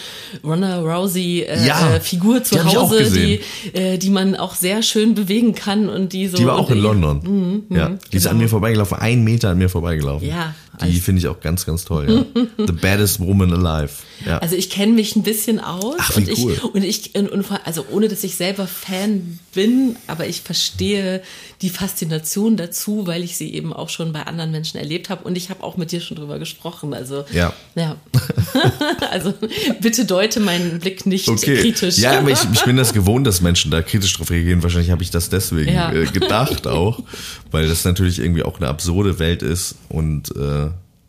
Ronda Rousey äh, Ja, äh, Figur zu die Hause, die, äh, die man auch sehr schön bewegen kann und die so. Die war auch in London. ja, die ist genau. an mir vorbeigelaufen, einen Meter an mir vorbeigelaufen. Ja, Die also- finde ich auch ganz, ganz toll. Ja. The baddest woman alive. Ja. Also ich kenne mich ein bisschen aus Ach, wie und cool. ich und ich und, und, also ohne dass ich selber Fan bin, aber ich verstehe die Faszination dazu, weil ich sie eben auch schon bei anderen Menschen erlebt habe und ich habe auch mit dir schon drüber gesprochen. Also Ja. ja. also bitte deute meinen Blick nicht Okay. kritisch. Ja, aber ich, ich bin das gewohnt, dass Menschen da kritisch drauf reagieren. Wahrscheinlich habe ich das deswegen Ja. äh, gedacht auch, weil das natürlich irgendwie auch eine absurde Welt ist und äh,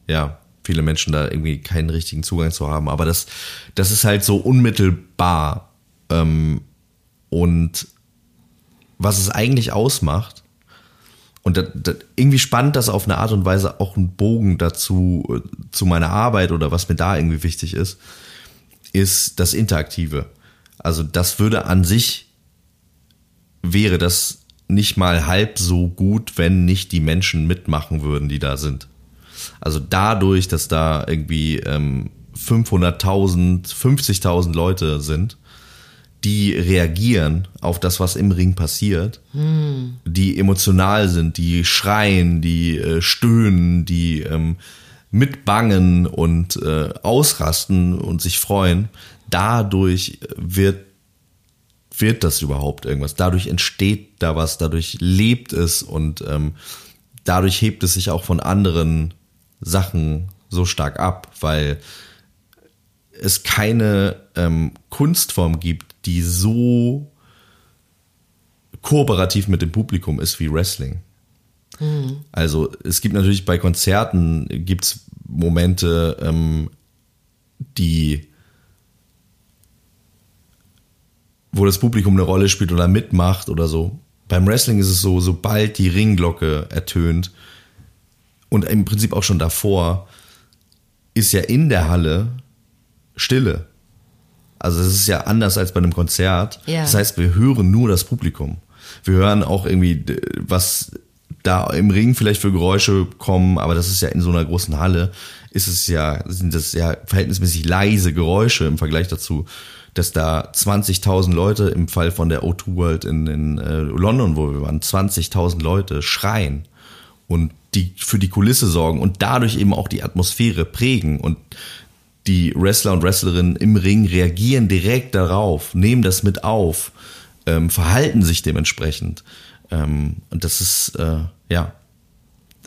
ja, viele Menschen da irgendwie keinen richtigen Zugang zu haben. Aber das, das ist halt so unmittelbar. Ähm, und was es eigentlich ausmacht, und das, das, irgendwie spannend, dass auf eine Art und Weise auch ein Bogen dazu, äh, zu meiner Arbeit oder was mir da irgendwie wichtig ist, ist das Interaktive. Also das würde an sich, wäre das nicht mal halb so gut, wenn nicht die Menschen mitmachen würden, die da sind. Also dadurch, dass da irgendwie ähm, 500.000, 50.000 Leute sind, die reagieren auf das, was im Ring passiert, die emotional sind, die schreien, die äh, stöhnen, die ähm, mitbangen und äh, ausrasten und sich freuen, dadurch wird wird das überhaupt irgendwas? Dadurch entsteht da was, dadurch lebt es und ähm, dadurch hebt es sich auch von anderen Sachen so stark ab, weil es keine ähm, Kunstform gibt, die so kooperativ mit dem Publikum ist wie Wrestling. Also es gibt natürlich bei Konzerten gibt's Momente, ähm, die wo das Publikum eine Rolle spielt oder mitmacht oder so. Beim Wrestling ist es so, sobald die Ringglocke ertönt und im Prinzip auch schon davor, ist ja in der Halle Stille. Also es ist ja anders als bei einem Konzert. Ja. Das heißt, wir hören nur das Publikum. Wir hören auch irgendwie, was da im Ring vielleicht für Geräusche kommen, aber das ist ja in so einer großen Halle, ist es ja, sind das ja verhältnismäßig leise Geräusche im Vergleich dazu, dass da 20.000 Leute im Fall von der O2 World in, in äh, London, wo wir waren, 20.000 Leute schreien und die für die Kulisse sorgen und dadurch eben auch die Atmosphäre prägen und die Wrestler und Wrestlerinnen im Ring reagieren direkt darauf, nehmen das mit auf, ähm, verhalten sich dementsprechend. Ähm, und das ist, äh, ja,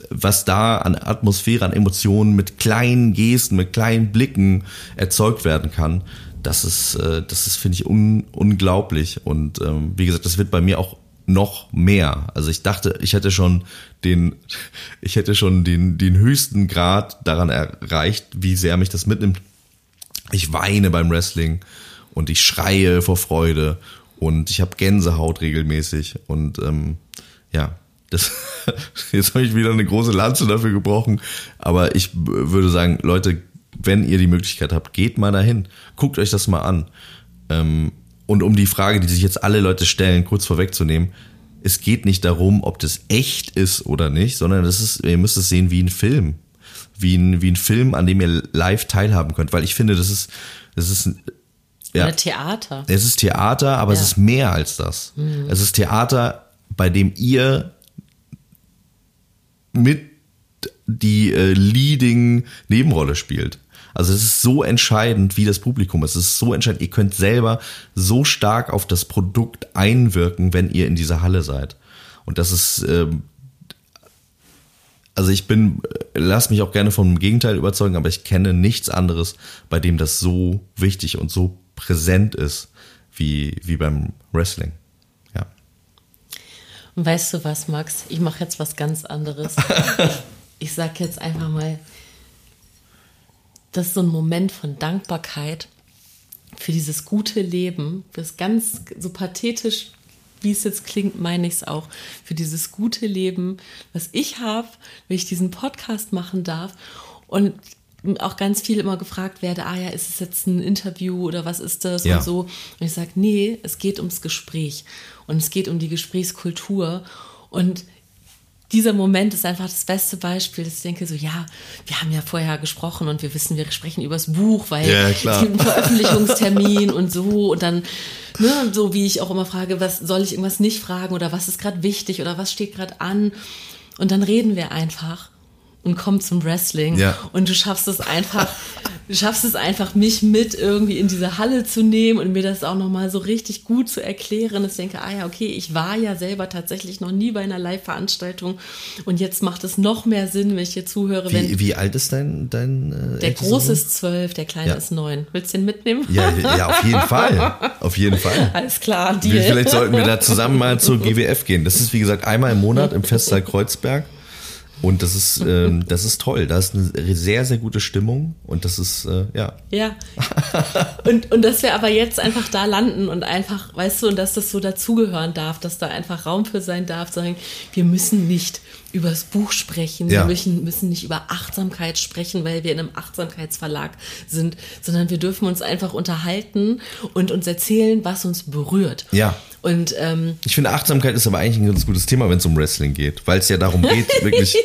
was da an Atmosphäre, an Emotionen mit kleinen Gesten, mit kleinen Blicken erzeugt werden kann, das ist, äh, das ist, finde ich, un, unglaublich. Und ähm, wie gesagt, das wird bei mir auch noch mehr. Also ich dachte, ich hätte schon den, ich hätte schon den, den höchsten Grad daran erreicht, wie sehr mich das mitnimmt. Ich weine beim Wrestling und ich schreie vor Freude und ich habe Gänsehaut regelmäßig und ähm, ja, das jetzt habe ich wieder eine große Lanze dafür gebrochen, aber ich würde sagen, Leute, wenn ihr die Möglichkeit habt, geht mal dahin, guckt euch das mal an. Ähm, und um die Frage, die sich jetzt alle Leute stellen, kurz vorwegzunehmen, es geht nicht darum, ob das echt ist oder nicht, sondern das ist, ihr müsst es sehen wie ein Film. Wie ein, wie ein Film, an dem ihr live teilhaben könnt. Weil ich finde, das ist, das ist ein, ja, Oder Theater. es ist Theater, aber es Ja. ist mehr als das. Es ist Theater, bei dem ihr mit die äh, Leading Nebenrolle spielt. Also es ist so entscheidend, wie das Publikum ist. Es ist so entscheidend. Ihr könnt selber so stark auf das Produkt einwirken, wenn ihr in dieser Halle seid. Und das ist, ähm, also ich bin, lass mich auch gerne vom Gegenteil überzeugen, aber ich kenne nichts anderes, bei dem das so wichtig und so präsent ist, wie, wie beim Wrestling. Ja. Und weißt du was, Max? Ich mache jetzt was ganz anderes. ich sag jetzt einfach mal, das ist so ein Moment von Dankbarkeit für dieses gute Leben, das ganz so pathetisch wie es jetzt klingt, meine ich es auch, für dieses gute Leben, was ich habe, wenn ich diesen Podcast machen darf. Und auch ganz viel immer gefragt werde, ah ja, ist es jetzt ein Interview oder was ist das ja. und so. Und ich sage, nee, es geht ums Gespräch und es geht um die Gesprächskultur. Und dieser Moment ist einfach das beste Beispiel, dass ich denke so, ja, wir haben ja vorher gesprochen und wir wissen, wir sprechen übers Buch, weil ja, es gibt einen Veröffentlichungstermin und so und dann, ne, so wie ich auch immer frage, was soll ich irgendwas nicht fragen oder was ist gerade wichtig oder was steht gerade an? Und dann reden wir einfach und kommen zum Wrestling ja. und du schaffst es einfach du schaffst es einfach, mich mit irgendwie in diese Halle zu nehmen und mir das auch nochmal so richtig gut zu erklären. Ich denke, ah ja, okay, ich war ja selber tatsächlich noch nie bei einer Live-Veranstaltung und jetzt macht es noch mehr Sinn, wenn ich hier zuhöre. Wie, wie alt ist dein, dein äh, Der Große ist zwölf, der Kleine ja. ist neun. Willst du den mitnehmen? Ja, ja, auf jeden Fall. Auf jeden Fall. Alles klar, Deal. Vielleicht sollten wir da zusammen mal zur GWF gehen. Das ist, wie gesagt, einmal im Monat im Festsaal Kreuzberg. Und das ist, ähm, das ist toll. Da ist eine sehr, sehr gute Stimmung und das ist, äh, ja. Ja. Und, und dass wir aber jetzt einfach da landen und einfach, weißt du, und dass das so dazugehören darf, dass da einfach Raum für sein darf, sagen, wir müssen nicht über das Buch sprechen, ja. wir müssen, müssen nicht über Achtsamkeit sprechen, weil wir in einem Achtsamkeitsverlag sind, sondern wir dürfen uns einfach unterhalten und uns erzählen, was uns berührt. Ja. Und ähm, ich finde, Achtsamkeit ist aber eigentlich ein ganz gutes Thema, wenn es um Wrestling geht, weil es ja darum geht, wirklich.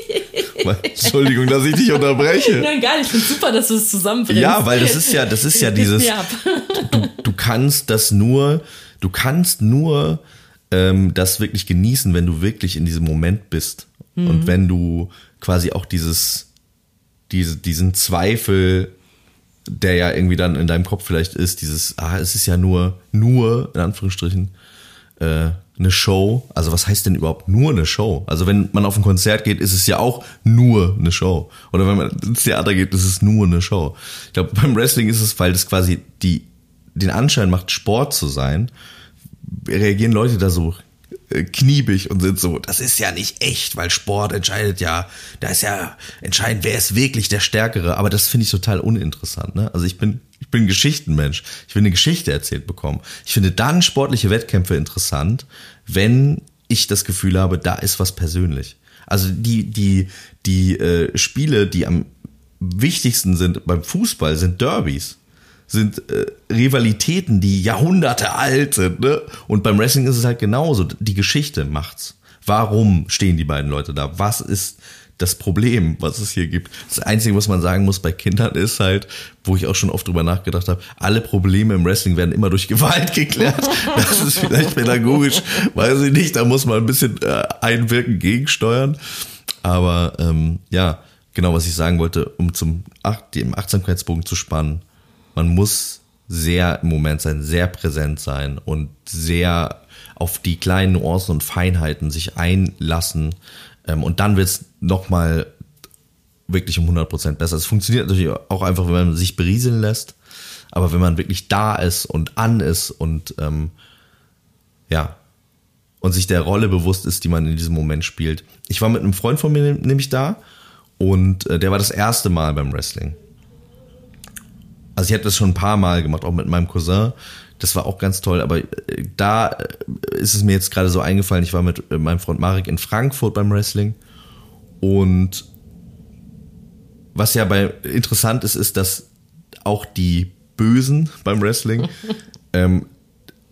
Entschuldigung, dass ich dich unterbreche. Nein, gar nicht. Ich finde super, dass du es zusammenbringst. Ja, weil das ist ja, das ist ja dieses. Du, du kannst das nur, du kannst nur ähm, das wirklich genießen, wenn du wirklich in diesem Moment bist. Mhm. Und wenn du quasi auch dieses, diese, diesen Zweifel der ja irgendwie dann in deinem Kopf vielleicht ist, dieses, ah, es ist ja nur, nur, in Anführungsstrichen, äh, eine Show. Also was heißt denn überhaupt nur eine Show? Also wenn man auf ein Konzert geht, ist es ja auch nur eine Show. Oder wenn man ins Theater geht, ist es nur eine Show. Ich glaube, beim Wrestling ist es, weil das quasi die, den Anschein macht, Sport zu sein, reagieren Leute da so äh, kniebig und sind so, das ist ja nicht echt, weil Sport entscheidet ja, da ist ja entscheidend, wer ist wirklich der Stärkere, aber das finde ich total uninteressant, ne? Also ich bin, ich bin Geschichtenmensch. Ich will eine Geschichte erzählt bekommen. Ich finde dann sportliche Wettkämpfe interessant, wenn ich das Gefühl habe, da ist was persönlich. Also die, die, die äh, Spiele, die am wichtigsten sind beim Fußball, sind Derbys sind äh, Rivalitäten, die Jahrhunderte alt sind. Ne? Und beim Wrestling ist es halt genauso. Die Geschichte macht's. Warum stehen die beiden Leute da? Was ist das Problem, was es hier gibt? Das Einzige, was man sagen muss bei Kindern ist halt, wo ich auch schon oft drüber nachgedacht habe, alle Probleme im Wrestling werden immer durch Gewalt geklärt. Das ist vielleicht pädagogisch, weiß ich nicht. Da muss man ein bisschen äh, einwirken, gegensteuern. Aber ähm, ja, genau, was ich sagen wollte, um zum Ach dem Achtsamkeitsbogen zu spannen man muss sehr im Moment sein, sehr präsent sein und sehr auf die kleinen Nuancen und Feinheiten sich einlassen. Ähm, und dann wird es nochmal wirklich um 100 Prozent besser. Es funktioniert natürlich auch einfach, wenn man sich berieseln lässt. Aber wenn man wirklich da ist und an ist und ähm, ja, und sich der Rolle bewusst ist, die man in diesem Moment spielt. Ich war mit einem Freund von mir nämlich da und äh, der war das erste Mal beim Wrestling. Also ich habe das schon ein paar Mal gemacht, auch mit meinem Cousin. Das war auch ganz toll, aber äh, da äh, ist es mir jetzt gerade so eingefallen, ich war mit äh, meinem Freund Marek in Frankfurt beim Wrestling und was ja bei interessant ist, ist, dass auch die Bösen beim Wrestling ähm,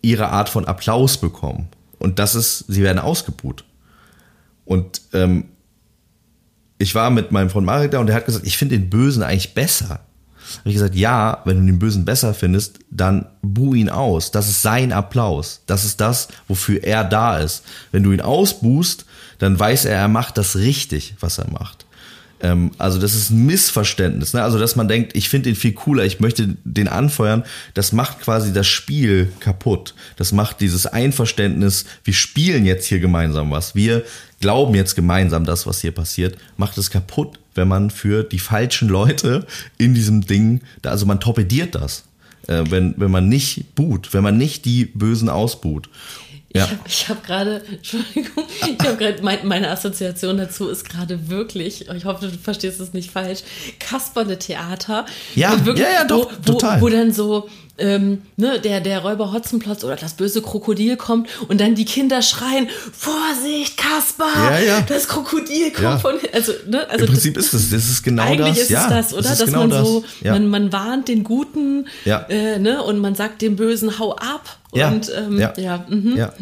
ihre Art von Applaus bekommen. Und das ist, sie werden ausgebuht. Und ähm, ich war mit meinem Freund Marek da und der hat gesagt, ich finde den Bösen eigentlich besser habe ich gesagt, ja, wenn du den Bösen besser findest, dann buh ihn aus. Das ist sein Applaus. Das ist das, wofür er da ist. Wenn du ihn ausbuhst, dann weiß er, er macht das richtig, was er macht. Ähm, also das ist ein Missverständnis. Ne? Also dass man denkt, ich finde den viel cooler, ich möchte den anfeuern. Das macht quasi das Spiel kaputt. Das macht dieses Einverständnis, wir spielen jetzt hier gemeinsam was. Wir glauben jetzt gemeinsam das, was hier passiert, macht es kaputt, wenn man für die falschen Leute in diesem Ding, also man torpediert das. Äh, wenn, wenn man nicht boot, wenn man nicht die Bösen ausbuht. Ja. Ich habe hab gerade, Entschuldigung, ich habe gerade, mein, meine Assoziation dazu ist gerade wirklich, ich hoffe, du verstehst es nicht falsch, Kaspernde Theater. Ja, wirklich, ja, ja, doch, wo, total. Wo, wo dann so, ähm, ne, der, der Räuber Hotzenplotz oder das böse Krokodil kommt und dann die Kinder schreien, Vorsicht, Kasper, ja, ja. das Krokodil kommt Ja. von, also, ne, also Im Prinzip ist es, das ist genau eigentlich das. ist ja, es das, oder? ist Dass genau man das. so, ja. man, man warnt den Guten, Ja. äh, ne, und man sagt dem Bösen, hau ab. Ja. Und ähm, Ja. ja, mhm. Ja.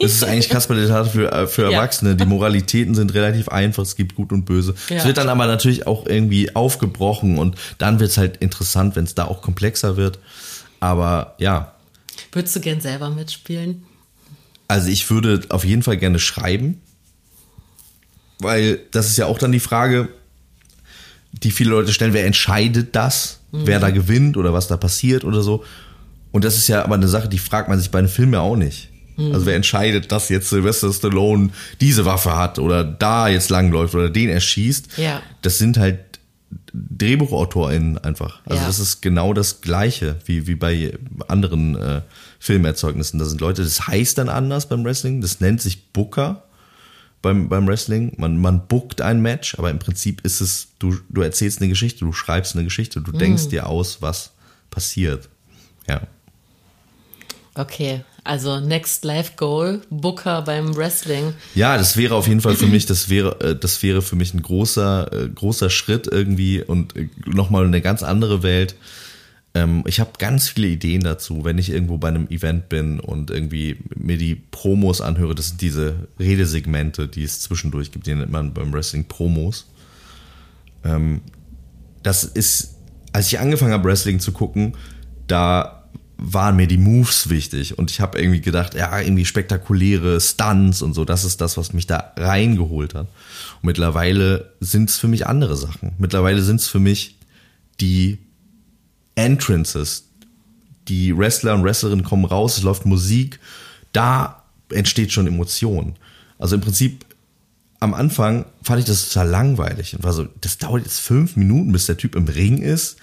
Das ist eigentlich Kasper der Tat für, äh, für Ja. Erwachsene. Die Moralitäten sind relativ einfach. Es gibt Gut und Böse. Ja. Es wird dann aber natürlich auch irgendwie aufgebrochen und dann wird es halt interessant, wenn es da auch komplexer wird. Aber ja, Würdest du gern selber mitspielen? also ich würde auf jeden Fall gerne schreiben, weil das ist ja auch dann die Frage, die viele Leute stellen, wer entscheidet das, wer da gewinnt oder was da passiert oder so. Und das ist ja aber eine Sache, die fragt man sich bei einem Film ja auch nicht. Also wer entscheidet, dass jetzt Sylvester Stallone diese Waffe hat oder da jetzt langläuft oder den erschießt. Ja. Das sind halt DrehbuchautorInnen einfach. Also Ja. das ist genau das Gleiche wie, wie bei anderen äh, Filmerzeugnissen. Da sind Leute, das heißt dann anders beim Wrestling, das nennt sich Booker beim, beim Wrestling. Man, man bookt ein Match, aber im Prinzip ist es, du, du erzählst eine Geschichte, du schreibst eine Geschichte, du denkst dir aus, was passiert. Ja. Okay, also Next Life Goal, Booker beim Wrestling. Ja, das wäre auf jeden Fall für mich, das wäre, äh, das wäre für mich ein großer, äh, großer Schritt irgendwie und äh, nochmal eine ganz andere Welt. Ähm, ich habe ganz viele Ideen dazu, wenn ich irgendwo bei einem Event bin und irgendwie mir die Promos anhöre. Das sind diese Redesegmente, die es zwischendurch gibt, die nennt man beim Wrestling Promos. Ähm, das ist, als ich angefangen habe, Wrestling zu gucken, da waren mir die Moves wichtig und ich habe irgendwie gedacht, ja, irgendwie spektakuläre Stunts und so, das ist das, was mich da reingeholt hat. Und mittlerweile sind es für mich andere Sachen. Mittlerweile sind es für mich die Entrances. Die Wrestler und Wrestlerinnen kommen raus, es läuft Musik, da entsteht schon Emotion. Also im Prinzip am Anfang fand ich das total langweilig und war so, das dauert jetzt fünf Minuten, bis der Typ im Ring ist.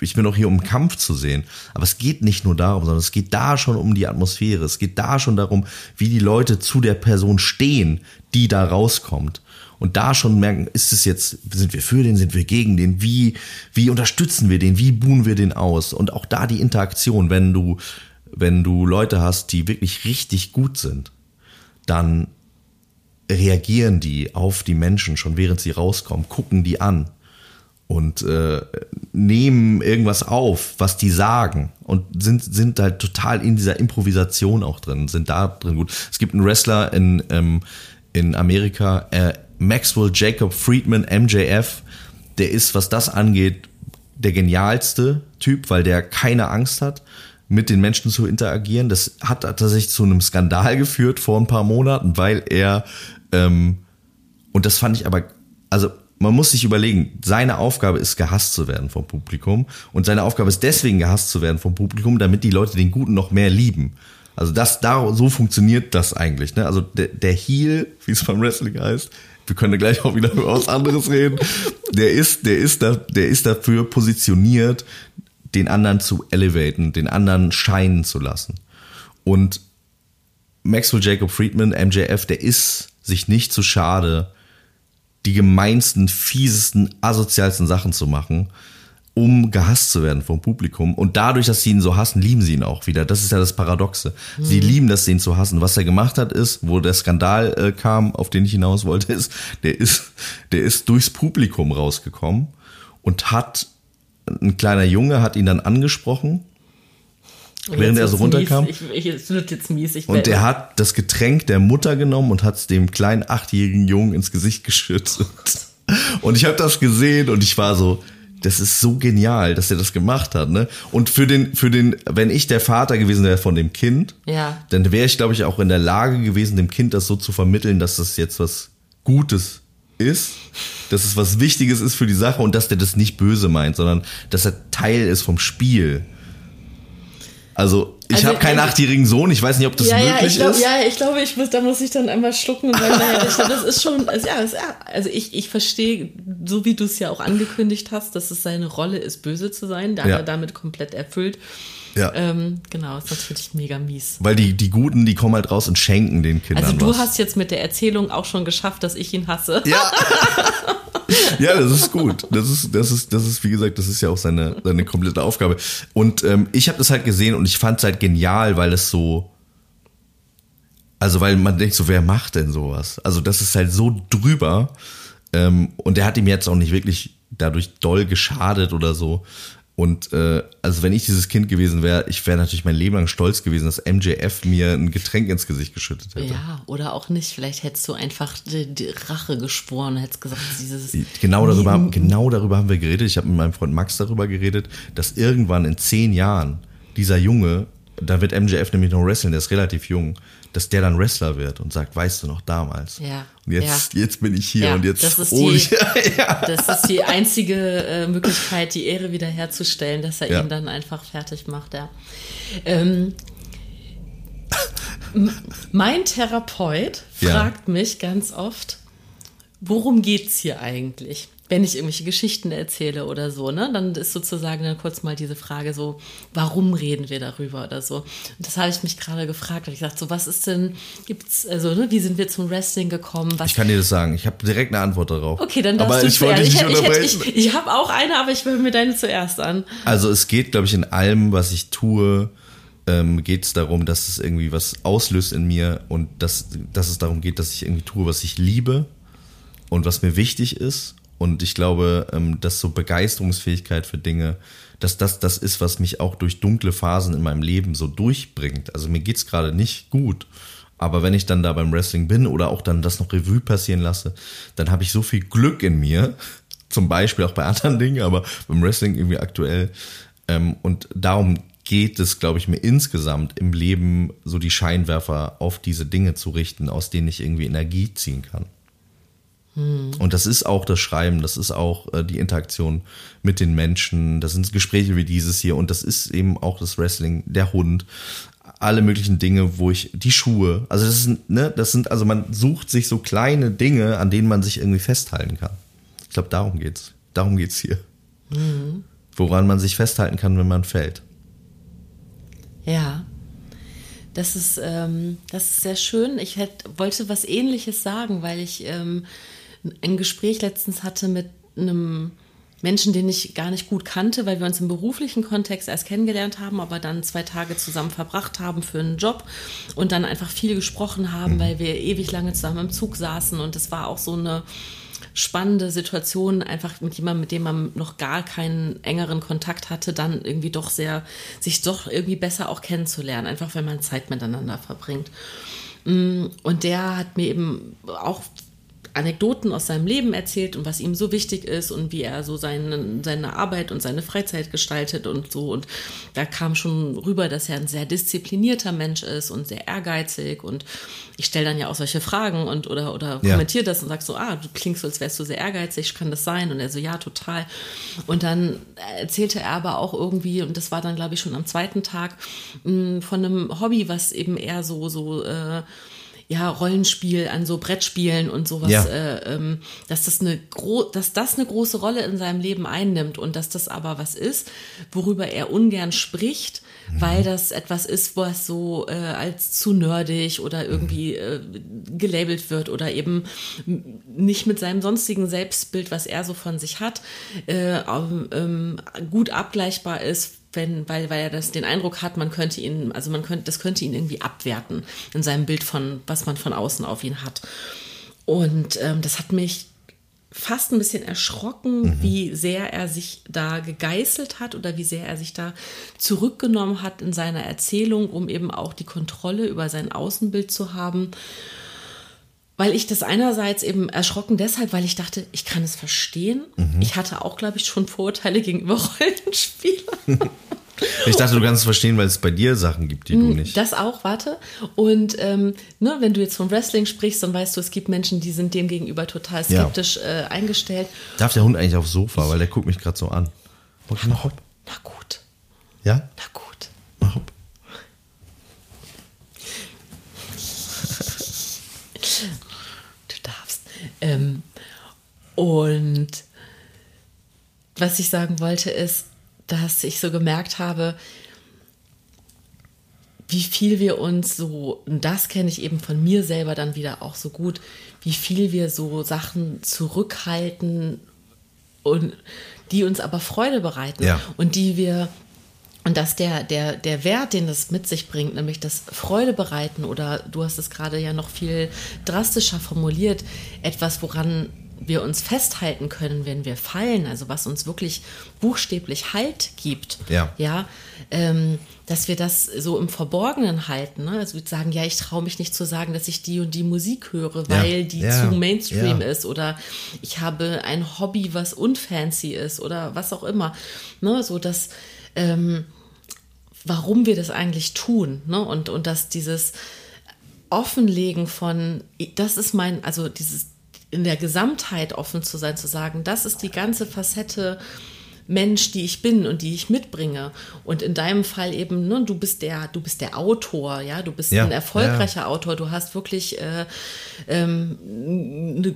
Ich bin doch hier, um Kampf zu sehen. Aber es geht nicht nur darum, sondern es geht da schon um die Atmosphäre. Es geht da schon darum, wie die Leute zu der Person stehen, die da rauskommt. Und da schon merken, ist es jetzt, sind wir für den, sind wir gegen den, wie, wie unterstützen wir den, wie buhen wir den aus? Und auch da die Interaktion, wenn du, wenn du Leute hast, die wirklich richtig gut sind, dann reagieren die auf die Menschen schon während sie rauskommen, gucken die an und äh, nehmen irgendwas auf, was die sagen und sind sind halt total in dieser Improvisation auch drin, sind da drin gut. Es gibt einen Wrestler in ähm, in Amerika, äh, Maxwell Jacob Friedman, MJF, der ist, was das angeht, der genialste Typ, weil der keine Angst hat, mit den Menschen zu interagieren. Das hat tatsächlich zu einem Skandal geführt vor ein paar Monaten, weil er ähm, und das fand ich aber, also man muss sich überlegen, seine Aufgabe ist gehasst zu werden vom Publikum und seine Aufgabe ist deswegen gehasst zu werden vom Publikum, damit die Leute den Guten noch mehr lieben. Also das, da, so funktioniert das eigentlich. Ne? Also der, der Heel, wie es beim Wrestling heißt, wir können ja gleich auch wieder über was anderes reden, der ist, der ist da, der ist dafür positioniert, den anderen zu elevaten, den anderen scheinen zu lassen. Und Maxwell Jacob Friedman, MJF, der ist sich nicht zu schade, die gemeinsten, fiesesten, asozialsten Sachen zu machen, um gehasst zu werden vom Publikum. Und dadurch, dass sie ihn so hassen, lieben sie ihn auch wieder. Das ist ja das Paradoxe. Sie lieben das, ihn zu hassen. Was er gemacht hat, ist, wo der Skandal äh, kam, auf den ich hinaus wollte, ist, der ist, der ist durchs Publikum rausgekommen und hat, ein kleiner Junge hat ihn dann angesprochen Während er so runterkam. Mies. Ich, ich, es wird jetzt mies. Ich Und der hat das Getränk der Mutter genommen und hat es dem kleinen achtjährigen Jungen ins Gesicht geschüttet. Und ich habe das gesehen und ich war so, das ist so genial, dass er das gemacht hat. Ne? Und für den, für den, wenn ich der Vater gewesen wäre von dem Kind, Ja. dann wäre ich, glaube ich, auch in der Lage gewesen, dem Kind das so zu vermitteln, dass das jetzt was Gutes ist. dass es was Wichtiges ist für die Sache und dass der das nicht böse meint, sondern dass er Teil ist vom Spiel. Also ich Also, habe keinen also- achtjährigen Sohn, ich weiß nicht, ob das ja, ja, möglich ich glaube, ist. ja, ich glaube, ich muss, da muss ich dann einmal schlucken und sagen, naja, das ist schon, also, ja, das, ja, also ich, ich verstehe, so wie du es ja auch angekündigt hast, dass es seine Rolle ist, böse zu sein, da Ja. er damit komplett erfüllt. Ja. Ähm, genau, ist natürlich mega mies. Weil die, die Guten, die kommen halt raus und schenken den Kindern Also du was. hast jetzt mit der Erzählung auch schon geschafft, dass ich ihn hasse. Ja. ja, das ist gut. Das ist, das ist, das ist, wie gesagt, das ist ja auch seine, seine komplette Aufgabe. Und ähm, ich habe das halt gesehen und ich fand es halt genial, weil es so. Also, weil man denkt so, wer macht denn sowas? Also, das ist halt so drüber. Ähm, und der hat ihm jetzt auch nicht wirklich dadurch doll geschadet oder so. Und äh, also wenn ich dieses Kind gewesen wäre, ich wäre natürlich mein Leben lang stolz gewesen, dass MJF mir ein Getränk ins Gesicht geschüttet hätte. Ja, oder auch nicht. Vielleicht hättest du einfach die, die Rache geschworen, hättest gesagt, dieses. Genau darüber, genau darüber haben wir geredet. Ich habe mit meinem Freund Max darüber geredet, dass irgendwann in zehn Jahren dieser Junge, da wird MJF nämlich noch wrestlen, der ist relativ jung, dass der dann Wrestler wird und sagt, weißt du noch damals? Ja, Und jetzt, ja. jetzt bin ich hier Ja, und jetzt das ist hol die- ich. ja. Das ist die einzige äh, Möglichkeit, die Ehre wiederherzustellen, dass er ihn dann einfach fertig macht. Ja. Ähm, mein Therapeut fragt mich ganz oft, worum geht's hier eigentlich? Wenn ich irgendwelche Geschichten erzähle oder so, ne, dann ist sozusagen dann kurz mal diese Frage so, warum reden wir darüber oder so. Und das habe ich mich gerade gefragt. Hab ich gesagt, so was ist denn, gibt's, also, ne, wie sind wir zum Wrestling gekommen? Was Ich kann dir das sagen. Ich habe direkt eine Antwort darauf. Okay, dann darfst Aber du ich wollte dich nicht ich, unterbrechen. ich, ich habe auch eine, aber ich höre mir deine zuerst an. Also es geht, glaube ich, in allem, was ich tue, ähm, geht es darum, dass es irgendwie was auslöst in mir und dass, dass es darum geht, dass ich irgendwie tue, was ich liebe und was mir wichtig ist. Und ich glaube, ähm, dass so Begeisterungsfähigkeit für Dinge, dass das das ist, was mich auch durch dunkle Phasen in meinem Leben so durchbringt. Also mir geht's gerade nicht gut. Aber wenn ich dann da beim Wrestling bin oder auch dann das noch Revue passieren lasse, dann habe ich so viel Glück in mir, zum Beispiel auch bei anderen Dingen, aber beim Wrestling irgendwie aktuell. Ähm, und darum geht es, glaube ich, mir insgesamt im Leben so die Scheinwerfer auf diese Dinge zu richten, aus denen ich irgendwie Energie ziehen kann. Und das ist auch das Schreiben, das ist auch äh, die Interaktion mit den Menschen, das sind Gespräche wie dieses hier und das ist eben auch das Wrestling, der Hund, alle möglichen Dinge, wo ich, die Schuhe, also das sind, ne, das sind, also man sucht sich so kleine Dinge, an denen man sich irgendwie festhalten kann. Ich glaube, darum geht's. Darum geht's hier. Woran man sich festhalten kann, wenn man fällt. Ja. Das ist, ähm, das ist sehr schön. Ich hätt, wollte was ähnliches sagen, weil ich ähm, ein Gespräch letztens hatte mit einem Menschen, den ich gar nicht gut kannte, weil wir uns im beruflichen Kontext erst kennengelernt haben, aber dann zwei Tage zusammen verbracht haben für einen Job und dann einfach viel gesprochen haben, weil wir ewig lange zusammen im Zug saßen und es war auch so eine spannende Situation, einfach mit jemandem, mit dem man noch gar keinen engeren Kontakt hatte, dann irgendwie doch sehr, sich doch irgendwie besser auch kennenzulernen, einfach wenn man Zeit miteinander verbringt. Mm, Und der hat mir eben auch Anekdoten aus seinem Leben erzählt und was ihm so wichtig ist und wie er so seine, seine Arbeit und seine Freizeit gestaltet und so. Und da kam schon rüber, dass er ein sehr disziplinierter Mensch ist und sehr ehrgeizig. Und ich stelle dann ja auch solche Fragen und oder, oder Ja. kommentiere das und sag so, ah, du klingst als wärst du sehr ehrgeizig, kann das sein? Und er so, ja, total. Und dann erzählte er aber auch irgendwie, und das war dann, glaube ich, schon am zweiten Tag, mh, von einem Hobby, was eben eher so, so, äh, ja, Rollenspiel an so Brettspielen und sowas, Ja. äh, ähm, dass das eine gro dass das eine große Rolle in seinem Leben einnimmt und dass das aber was ist, worüber er ungern spricht, weil das etwas ist, was so äh, als zu nerdig oder irgendwie äh, gelabelt wird oder eben nicht mit seinem sonstigen Selbstbild, was er so von sich hat, äh, ähm, ähm, gut abgleichbar ist wenn, weil, weil er das den Eindruck hat, man könnte ihn, also man könnte, das könnte ihn irgendwie abwerten in seinem Bild von, was man von außen auf ihn hat. Und ähm, das hat mich fast ein bisschen erschrocken, wie sehr er sich da gegeißelt hat oder wie sehr er sich da zurückgenommen hat in seiner Erzählung, um eben auch die Kontrolle über sein Außenbild zu haben. Weil ich das einerseits eben erschrocken deshalb, weil ich dachte, ich kann es verstehen. Ich hatte auch, glaube ich, schon Vorurteile gegenüber Rollenspielern. Ich dachte, du kannst es verstehen, weil es bei dir Sachen gibt, die du Mm, nicht. Das auch, warte. Und ähm, ne, wenn du jetzt vom Wrestling sprichst, dann weißt du, es gibt Menschen, die sind dem gegenüber total Ja. skeptisch äh, eingestellt. Darf der Hund eigentlich aufs Sofa, weil der guckt mich gerade so an. Mach hopp. Na gut, Ja? na gut. Mach hopp. Ähm, und was ich sagen wollte, ist, dass ich so gemerkt habe, wie viel wir uns so, und das kenne ich eben von mir selber dann wieder auch so gut, wie viel wir so Sachen zurückhalten und die uns aber Freude bereiten Ja. und die wir und dass der, der, der Wert, den das mit sich bringt, nämlich das Freude bereiten oder du hast es gerade ja noch viel drastischer formuliert, etwas, woran wir uns festhalten können, wenn wir fallen, also was uns wirklich buchstäblich Halt gibt, Ja. ja ähm, dass wir das so im Verborgenen halten. Ne? Also wir sagen, ja, ich traue mich nicht zu sagen, dass ich die und die Musik höre, Ja. weil die Ja. zu Mainstream Ja. ist oder ich habe ein Hobby, was unfancy ist oder was auch immer. Ne? So dass ähm, warum wir das eigentlich tun ne? und, und dass dieses Offenlegen von, das ist mein, also dieses in der Gesamtheit offen zu sein, zu sagen, das ist die ganze Facette Mensch, die ich bin und die ich mitbringe. Und in deinem Fall eben, ne, du bist der, du bist der Autor, ja, du bist Ja, ein erfolgreicher Autor, du hast wirklich äh, ähm, eine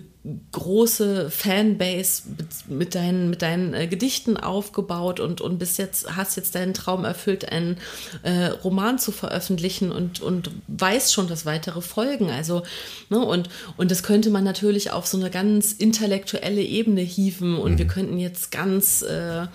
große Fanbase mit, deinen, mit deinen äh, Gedichten aufgebaut und, und bis jetzt hast jetzt deinen Traum erfüllt, einen äh, Roman zu veröffentlichen und, und weißt schon, dass weitere folgen. Also, ne, und, und das könnte man natürlich auf so eine ganz intellektuelle Ebene hieven und wir könnten jetzt ganz äh,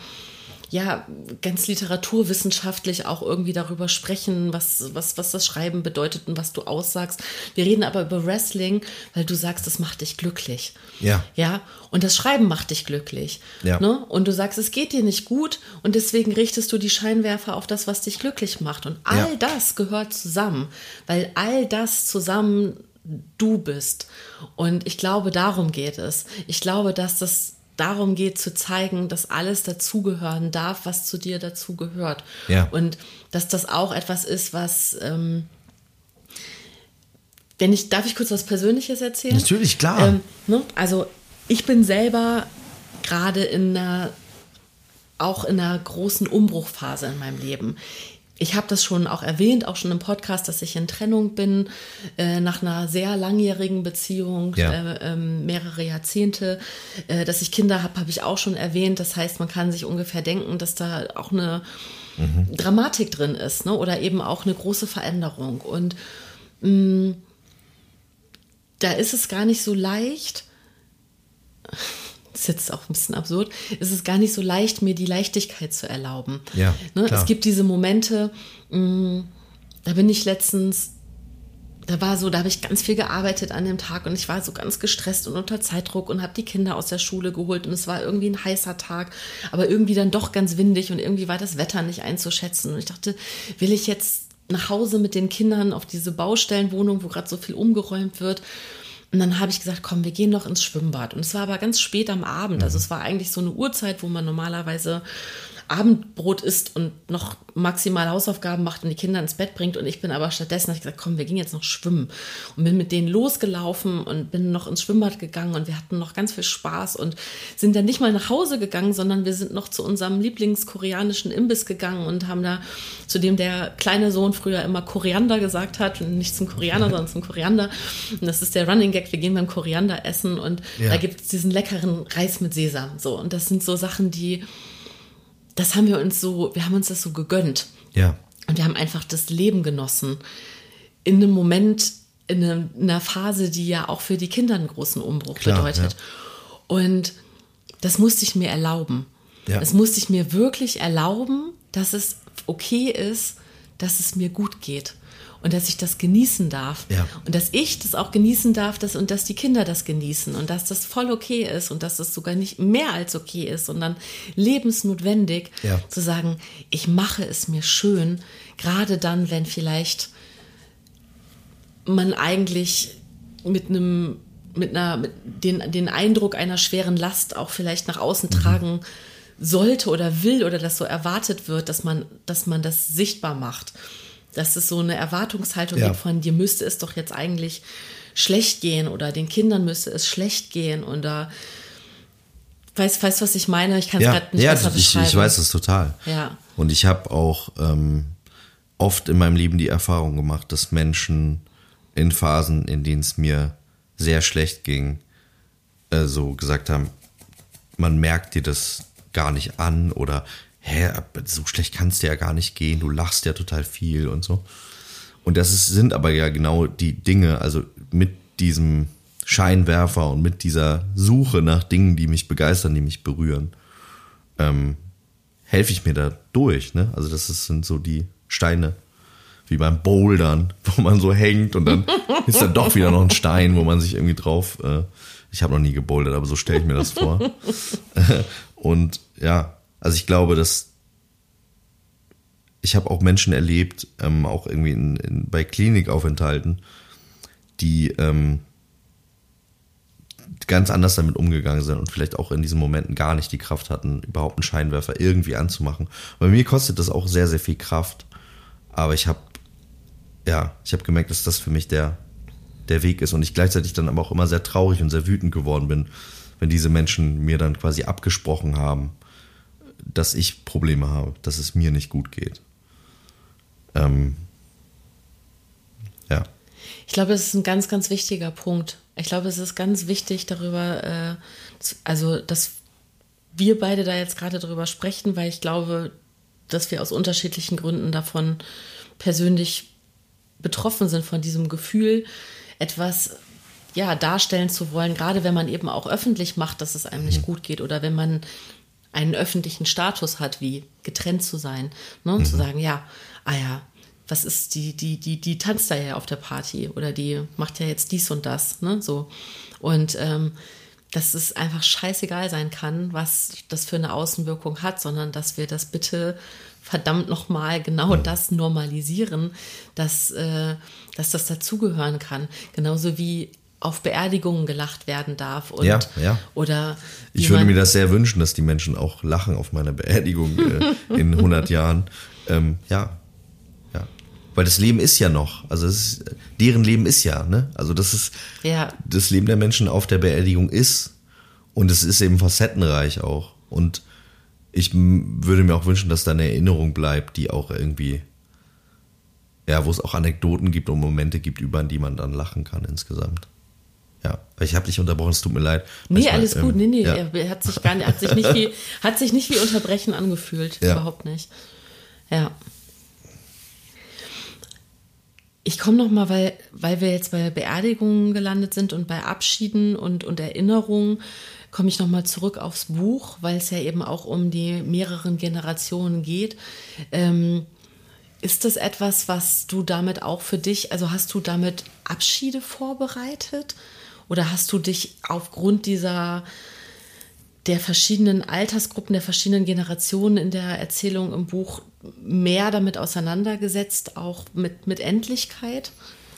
ja, ganz literaturwissenschaftlich auch irgendwie darüber sprechen, was, was, was das Schreiben bedeutet und was du aussagst. Wir reden aber über Wrestling, weil du sagst, das macht dich glücklich. Ja. Ja, und das Schreiben macht dich glücklich. Ja. Ne? Und du sagst, es geht dir nicht gut und deswegen richtest du die Scheinwerfer auf das, was dich glücklich macht. Und all Ja. das gehört zusammen, weil all das zusammen du bist. Und ich glaube, darum geht es. Ich glaube, dass das darum geht zu zeigen, dass alles dazugehören darf, was zu dir dazugehört. Ja. Und dass das auch etwas ist, was, ähm, wenn ich, darf ich kurz was Persönliches erzählen? Natürlich, klar. Ähm, ne? Also ich bin selber gerade in einer, auch in einer großen Umbruchphase in meinem Leben. Ich habe das schon auch erwähnt, auch schon im Podcast, dass ich in Trennung bin, äh, nach einer sehr langjährigen Beziehung, Ja. äh, ähm, mehrere Jahrzehnte. Äh, dass ich Kinder habe, habe ich auch schon erwähnt. Das heißt, man kann sich ungefähr denken, dass da auch eine Dramatik drin ist ne? oder eben auch eine große Veränderung. Und mh, da ist es gar nicht so leicht, ist jetzt auch ein bisschen absurd, ist es gar nicht so leicht, mir die Leichtigkeit zu erlauben. Ja, ne? Es gibt diese Momente, mh, da bin ich letztens, da war so, da habe ich ganz viel gearbeitet an dem Tag und ich war so ganz gestresst und unter Zeitdruck und habe die Kinder aus der Schule geholt und es war irgendwie ein heißer Tag, aber irgendwie dann doch ganz windig und irgendwie war das Wetter nicht einzuschätzen und ich dachte, will ich jetzt nach Hause mit den Kindern auf diese Baustellenwohnung, wo gerade so viel umgeräumt wird. Und dann habe ich gesagt, komm, wir gehen noch ins Schwimmbad. Und es war aber ganz spät am Abend. Also es war eigentlich so eine Uhrzeit, wo man normalerweise Abendbrot isst und noch maximal Hausaufgaben macht und die Kinder ins Bett bringt. Und ich bin aber stattdessen, ich gesagt, komm, wir gehen jetzt noch schwimmen. Und bin mit denen losgelaufen und bin noch ins Schwimmbad gegangen und wir hatten noch ganz viel Spaß und sind dann nicht mal nach Hause gegangen, sondern wir sind noch zu unserem Lieblingskoreanischen Imbiss gegangen und haben da, zu dem der kleine Sohn früher immer Koriander gesagt hat, nicht zum Koreaner, sondern zum Koriander. Und das ist der Running Gag, wir gehen beim Koriander essen und Ja. da gibt es diesen leckeren Reis mit Sesam. So, und das sind so Sachen, die, das haben wir uns so, wir haben uns das so gegönnt. ja. Und wir haben einfach das Leben genossen. In einem Moment, in einer- in einer Phase, die ja auch für die Kinder einen großen Umbruch Klar, bedeutet. Und das musste ich mir erlauben. Ja. Das musste ich mir wirklich erlauben, dass es okay ist, dass es mir gut geht. Und dass ich das genießen darf. Ja. Und dass ich das auch genießen darf dass, und dass die Kinder das genießen. Und dass das voll okay ist und dass das sogar nicht mehr als okay ist, sondern lebensnotwendig Ja. zu sagen, ich mache es mir schön, gerade dann, wenn vielleicht man eigentlich mit einem mit einer mit den, den Eindruck einer schweren Last auch vielleicht nach außen tragen sollte oder will oder das so erwartet wird, dass man, dass man das sichtbar macht. Dass es so eine Erwartungshaltung Ja. gibt von dir müsste es doch jetzt eigentlich schlecht gehen oder den Kindern müsste es schlecht gehen oder weißt, weißt was ich meine? Ich kann es Ja, gerade nicht ja besser ich, beschreiben. ich weiß es total. Ja. Und ich habe auch ähm, oft in meinem Leben die Erfahrung gemacht, dass Menschen in Phasen, in denen es mir sehr schlecht ging, äh, so gesagt haben, man merkt dir das gar nicht an oder hä, so schlecht kann es dir ja gar nicht gehen, du lachst ja total viel und so. Und das ist, sind aber ja genau die Dinge, also mit diesem Scheinwerfer und mit dieser Suche nach Dingen, die mich begeistern, die mich berühren, ähm, helfe ich mir da durch. Ne? Also das ist, sind so die Steine, wie beim Bouldern, wo man so hängt und dann ist da doch wieder noch ein Stein, wo man sich irgendwie drauf. Äh, ich habe noch nie gebouldert, aber so stelle ich mir das vor. und ja, also ich glaube, dass ich habe auch Menschen erlebt, ähm, auch irgendwie in, in, bei Klinikaufenthalten, die ähm, ganz anders damit umgegangen sind und vielleicht auch in diesen Momenten gar nicht die Kraft hatten, überhaupt einen Scheinwerfer irgendwie anzumachen. Bei mir kostet das auch sehr, sehr viel Kraft. Aber ich habe, ja, ich habe gemerkt, dass das für mich der, der Weg ist und ich gleichzeitig dann aber auch immer sehr traurig und sehr wütend geworden bin, wenn diese Menschen mir dann quasi abgesprochen haben, dass ich Probleme habe, dass es mir nicht gut geht. Ähm, ja. Ich glaube, es ist ein ganz, ganz wichtiger Punkt. Ich glaube, es ist ganz wichtig darüber, äh, also dass wir beide da jetzt gerade drüber sprechen, weil ich glaube, dass wir aus unterschiedlichen Gründen davon persönlich betroffen sind von diesem Gefühl, etwas ja darstellen zu wollen, gerade wenn man eben auch öffentlich macht, dass es einem nicht gut geht oder wenn man einen öffentlichen Status hat, wie getrennt zu sein, ne? und zu sagen, ja, ah ja, was ist die, die, die, die tanzt da ja auf der Party oder die macht ja jetzt dies und das, ne, so. Und ähm, dass es einfach scheißegal sein kann, was das für eine Außenwirkung hat, sondern dass wir das bitte verdammt nochmal genau das normalisieren, dass, äh, dass das dazugehören kann. Genauso wie auf Beerdigungen gelacht werden darf und Ja, ja. oder Ich würde mir das sehr wünschen, dass die Menschen auch lachen auf meiner Beerdigung äh, in 100 Jahren. Ähm, ja, ja. Weil das Leben ist ja noch. Also es ist, deren Leben ist ja, ne? Also das ist, Ja. das Leben der Menschen auf der Beerdigung ist. Und es ist eben facettenreich auch. Und ich würde mir auch wünschen, dass da eine Erinnerung bleibt, die auch irgendwie, ja, wo es auch Anekdoten gibt und Momente gibt, über die man dann lachen kann insgesamt. Ja, ich habe dich unterbrochen, es tut mir leid. Nee, Manchmal, alles gut. ähm, Nee, nee, ja. er hat sich gar nicht, hat sich nicht wie, hat sich nicht wie Unterbrechen angefühlt. Ja. Überhaupt nicht. Ja. Ich komme noch mal, weil, weil wir jetzt bei Beerdigungen gelandet sind und bei Abschieden und, und Erinnerungen, komme ich noch mal zurück aufs Buch, weil es ja eben auch um die mehreren Generationen geht. Ähm, ist das etwas, was du damit auch für dich, also hast du damit Abschiede vorbereitet? Oder hast du dich aufgrund dieser der verschiedenen Altersgruppen, der verschiedenen Generationen in der Erzählung im Buch mehr damit auseinandergesetzt, auch mit, mit Endlichkeit?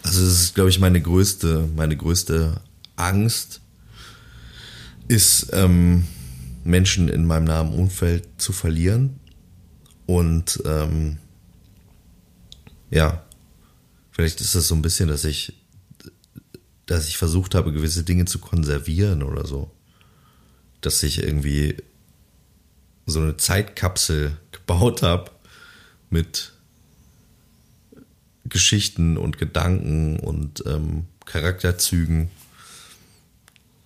Also das ist, glaube ich, meine größte, meine größte Angst, ist ähm, Menschen in meinem nahen Umfeld zu verlieren. Und ähm, ja, vielleicht ist das so ein bisschen, dass ich, dass ich versucht habe, gewisse Dinge zu konservieren oder so. Dass ich irgendwie so eine Zeitkapsel gebaut habe mit Geschichten und Gedanken und ähm, Charakterzügen,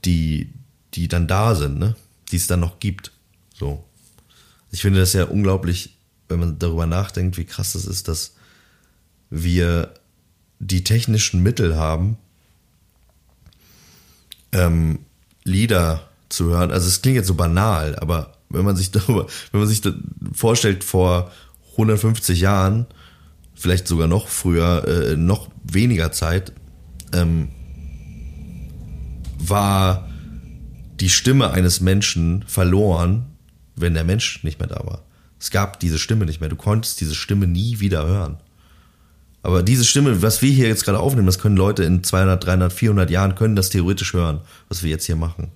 die, die dann da sind, ne? die es dann noch gibt. So. Ich finde das ja unglaublich, wenn man darüber nachdenkt, wie krass das ist, dass wir die technischen Mittel haben, ähm, Lieder zu hören. Also es klingt jetzt so banal, aber wenn man sich darüber, wenn man sich vorstellt, vor 150 Jahren, vielleicht sogar noch früher, äh, noch weniger Zeit, ähm, war die Stimme eines Menschen verloren, wenn der Mensch nicht mehr da war. Es gab diese Stimme nicht mehr. Du konntest diese Stimme nie wieder hören. Aber diese Stimme, was wir hier jetzt gerade aufnehmen, das können Leute in 200, 300, 400 Jahren können das theoretisch hören, was wir jetzt hier machen.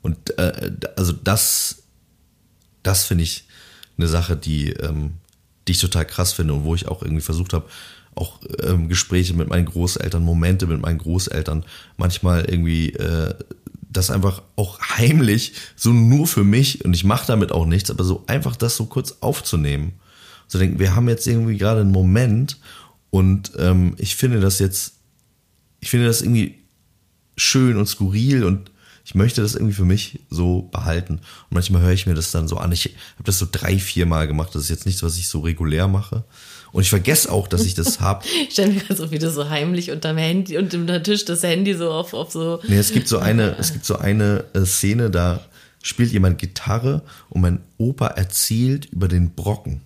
Und äh, also das das finde ich eine Sache, die, ähm, die ich total krass finde und wo ich auch irgendwie versucht habe, auch ähm, Gespräche mit meinen Großeltern, Momente mit meinen Großeltern, manchmal irgendwie äh, das einfach auch heimlich, so nur für mich, und ich mache damit auch nichts, aber so einfach das so kurz aufzunehmen. So denken, wir haben jetzt irgendwie gerade einen Moment und ähm, ich finde das jetzt, ich finde das irgendwie schön und skurril und ich möchte das irgendwie für mich so behalten. Und manchmal höre ich mir das dann so an. Ich habe das so drei, vier Mal gemacht. Das ist jetzt nichts, was ich so regulär mache. Und ich vergesse auch, dass ich das habe. Ich stelle mir so wieder so heimlich unterm Handy und unter Tisch das Handy so auf, auf so. Nee, es gibt so eine, es gibt so eine äh, Szene, da spielt jemand Gitarre und mein Opa erzählt über den Brocken.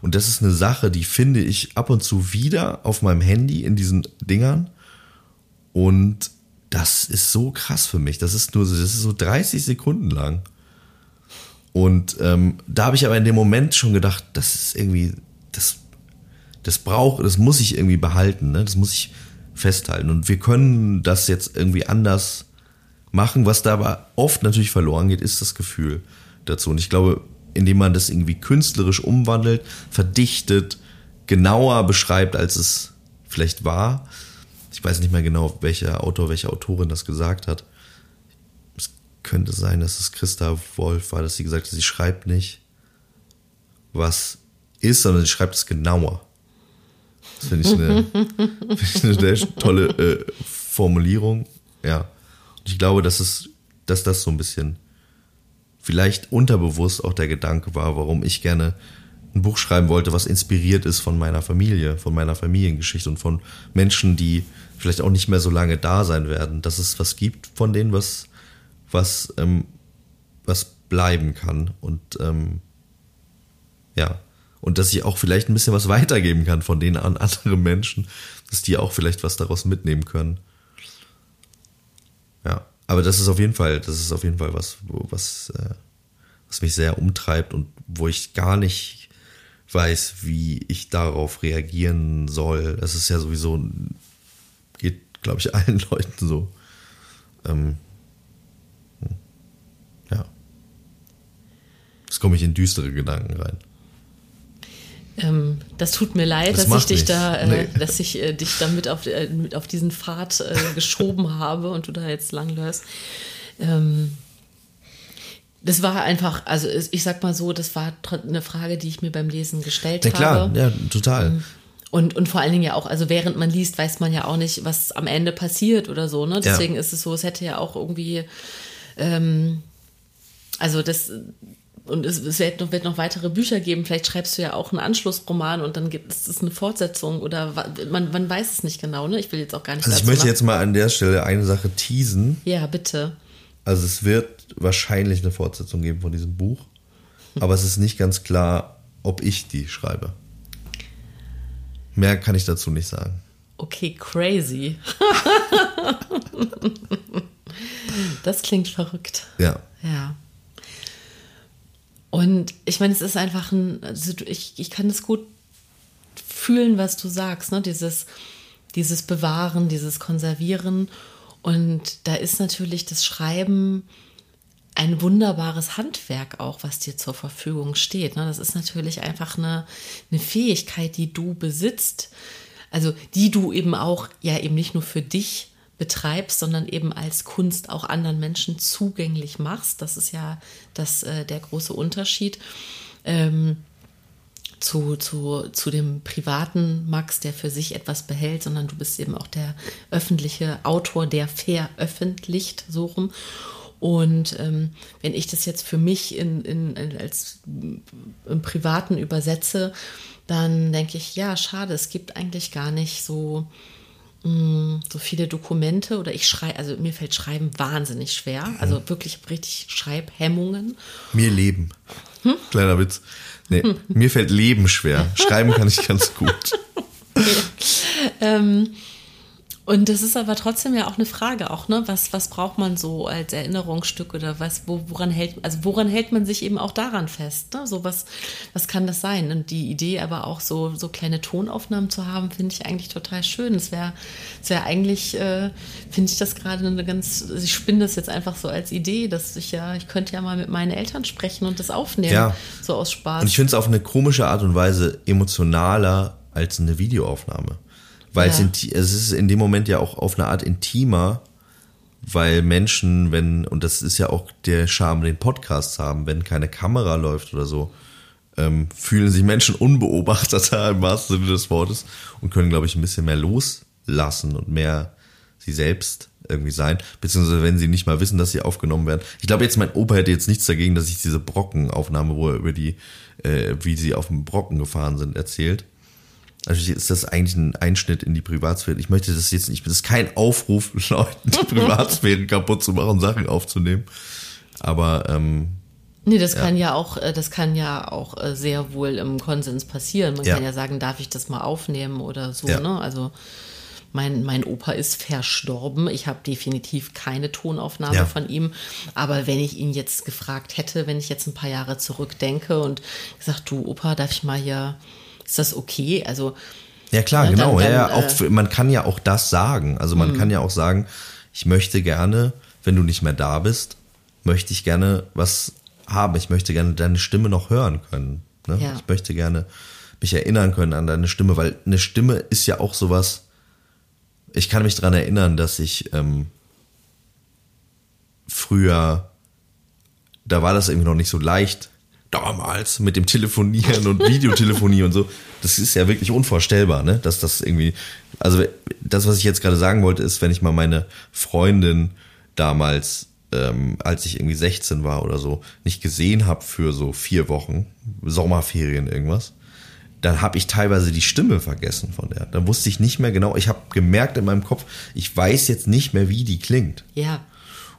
Und das ist eine Sache, die finde ich ab und zu wieder auf meinem Handy in diesen Dingern. Und das ist so krass für mich. Das ist nur so, das ist so 30 Sekunden lang. Und ähm, da habe ich aber in dem Moment schon gedacht, das ist irgendwie, das, das braucht, das muss ich irgendwie behalten, ne? das muss ich festhalten. Und wir können das jetzt irgendwie anders machen. Was da aber oft natürlich verloren geht, ist das Gefühl dazu. Und ich glaube, indem man das irgendwie künstlerisch umwandelt, verdichtet, genauer beschreibt, als es vielleicht war, ich weiß nicht mehr genau, welcher Autor, welche Autorin das gesagt hat. Es könnte sein, dass es Christa Wolf war, dass sie gesagt hat, sie schreibt nicht, was ist, sondern sie schreibt es genauer. Das finde ich, eine, find ich eine sehr tolle äh, Formulierung. Ja. Und ich glaube, dass, es, dass das so ein bisschen vielleicht unterbewusst auch der Gedanke war, warum ich gerne ein Buch schreiben wollte, was inspiriert ist von meiner Familie, von meiner Familiengeschichte und von Menschen, die vielleicht auch nicht mehr so lange da sein werden, dass es was gibt von denen, was, was, ähm, was bleiben kann und ähm, ja, und dass ich auch vielleicht ein bisschen was weitergeben kann von denen an andere Menschen, dass die auch vielleicht was daraus mitnehmen können. Aber das ist auf jeden Fall, das ist auf jeden Fall was, was, äh, was mich sehr umtreibt und wo ich gar nicht weiß, wie ich darauf reagieren soll. Das ist ja sowieso, geht, glaube ich, allen Leuten so. Ähm, hm. ja. Jetzt komme ich in düstere Gedanken rein. Ähm, das tut mir leid, Das dass ich dich da, äh, Nee. dass ich äh, dich da mit auf, äh, mit auf diesen Pfad äh, geschoben habe und du da jetzt langläufst. Ähm, das war einfach, also ich sag mal so, das war eine Frage, die ich mir beim Lesen gestellt Ja klar, habe. ja, total. Und, und vor allen Dingen ja auch, also während man liest, weiß man ja auch nicht, was am Ende passiert oder so. Ne? Deswegen ist es so, es hätte ja auch irgendwie, ähm, also das, und es, es wird, noch, wird noch weitere Bücher geben. Vielleicht schreibst du ja auch einen Anschlussroman und dann gibt es eine Fortsetzung oder man, man weiß es nicht genau. Ne? Ich will jetzt auch gar nicht. Also ich möchte nach- jetzt mal an der Stelle eine Sache teasen. Ja, bitte. Also es wird wahrscheinlich eine Fortsetzung geben von diesem Buch, aber es ist nicht ganz klar, ob ich die schreibe. Mehr kann ich dazu nicht sagen. Okay, crazy. das klingt verrückt. Ja. Ja. Und ich meine, es ist einfach ein, also ich, ich kann es gut fühlen, was du sagst, ne? Dieses, dieses Bewahren, dieses Konservieren. Und da ist natürlich das Schreiben ein wunderbares Handwerk auch, was dir zur Verfügung steht. ne? Das ist natürlich einfach eine, eine Fähigkeit, die du besitzt, also die du eben auch ja eben nicht nur für dich betreibst, sondern eben als Kunst auch anderen Menschen zugänglich machst. Das ist ja das, äh, der große Unterschied. Ähm, zu, zu, zu dem privaten Max, der für sich etwas behält, sondern du bist eben auch der öffentliche Autor, der veröffentlicht, so rum. Und ähm, wenn ich das jetzt für mich in, in, in, als im Privaten übersetze, dann denke ich, ja, schade, es gibt eigentlich gar nicht so, mh, so viele Dokumente oder ich schreibe, also mir fällt Schreiben wahnsinnig schwer, also wirklich richtig Schreibhemmungen. Mir Leben. Kleiner Witz. Nee, mir fällt Leben schwer. Schreiben kann ich ganz gut. Und das ist aber trotzdem ja auch eine Frage, auch, ne? Was, was braucht man so als Erinnerungsstück oder was, wo, woran hält, also woran hält man sich eben auch daran fest? Ne? So was, was kann das sein? Und die Idee aber auch so, so kleine Tonaufnahmen zu haben, finde ich eigentlich total schön. Es wäre, es wäre eigentlich, äh, finde ich das gerade eine ganz, also ich spinne das jetzt einfach so als Idee, dass ich ja, ich könnte ja mal mit meinen Eltern sprechen und das aufnehmen. Ja. So aus Spaß. Und ich finde es auf eine komische Art und Weise emotionaler als eine Videoaufnahme. Weil es, Ja. inti- es ist in dem Moment ja auch auf eine Art intimer, weil Menschen, wenn, und das ist ja auch der Charme, den Podcasts haben, wenn keine Kamera läuft oder so, ähm, fühlen sich Menschen unbeobachteter im wahrsten Sinne des Wortes und können, glaube ich, ein bisschen mehr loslassen und mehr sie selbst irgendwie sein, beziehungsweise wenn sie nicht mal wissen, dass sie aufgenommen werden. Ich glaube jetzt, mein Opa hätte jetzt nichts dagegen, dass ich diese Brockenaufnahme, wo er über die, äh, wie sie auf dem Brocken gefahren sind, erzählt. Natürlich ist das eigentlich ein Einschnitt in die Privatsphäre. Ich möchte das jetzt nicht, das ist kein Aufruf, Leuten die Privatsphäre kaputt zu machen, Sachen aufzunehmen. Aber ähm, Nee, das kann ja auch, äh, das kann ja auch äh, sehr wohl im Konsens passieren. Man Ja. kann ja sagen, darf ich das mal aufnehmen oder so, Ja. ne? Also mein, mein Opa ist verstorben. Ich habe definitiv keine Tonaufnahme Ja. von ihm. Aber wenn ich ihn jetzt gefragt hätte, wenn ich jetzt ein paar Jahre zurückdenke und gesagt, du Opa, darf ich mal hier, ist das okay? Also Ja klar, Ja, genau. dann- ja, ja, dann, auch äh, für, man kann ja auch das sagen. Also man kann ja auch sagen, ich möchte gerne, wenn du nicht mehr da bist, möchte ich gerne was haben. Ich möchte gerne deine Stimme noch hören können. Ne? Ja. Ich möchte gerne mich erinnern können an deine Stimme, weil eine Stimme ist ja auch sowas. Ich kann mich dran erinnern, dass ich ähm, früher, da war das irgendwie noch nicht so leicht. Damals mit dem Telefonieren und Videotelefonie und so. Das ist ja wirklich unvorstellbar, ne? Dass das irgendwie, also das, was ich jetzt gerade sagen wollte, ist, wenn ich mal meine Freundin damals, ähm, als ich irgendwie 16 war oder so, nicht gesehen habe für so vier Wochen, Sommerferien irgendwas, dann habe ich teilweise die Stimme vergessen von der. Dann wusste ich nicht mehr genau, ich habe gemerkt in meinem Kopf, ich weiß jetzt nicht mehr, wie die klingt. ja,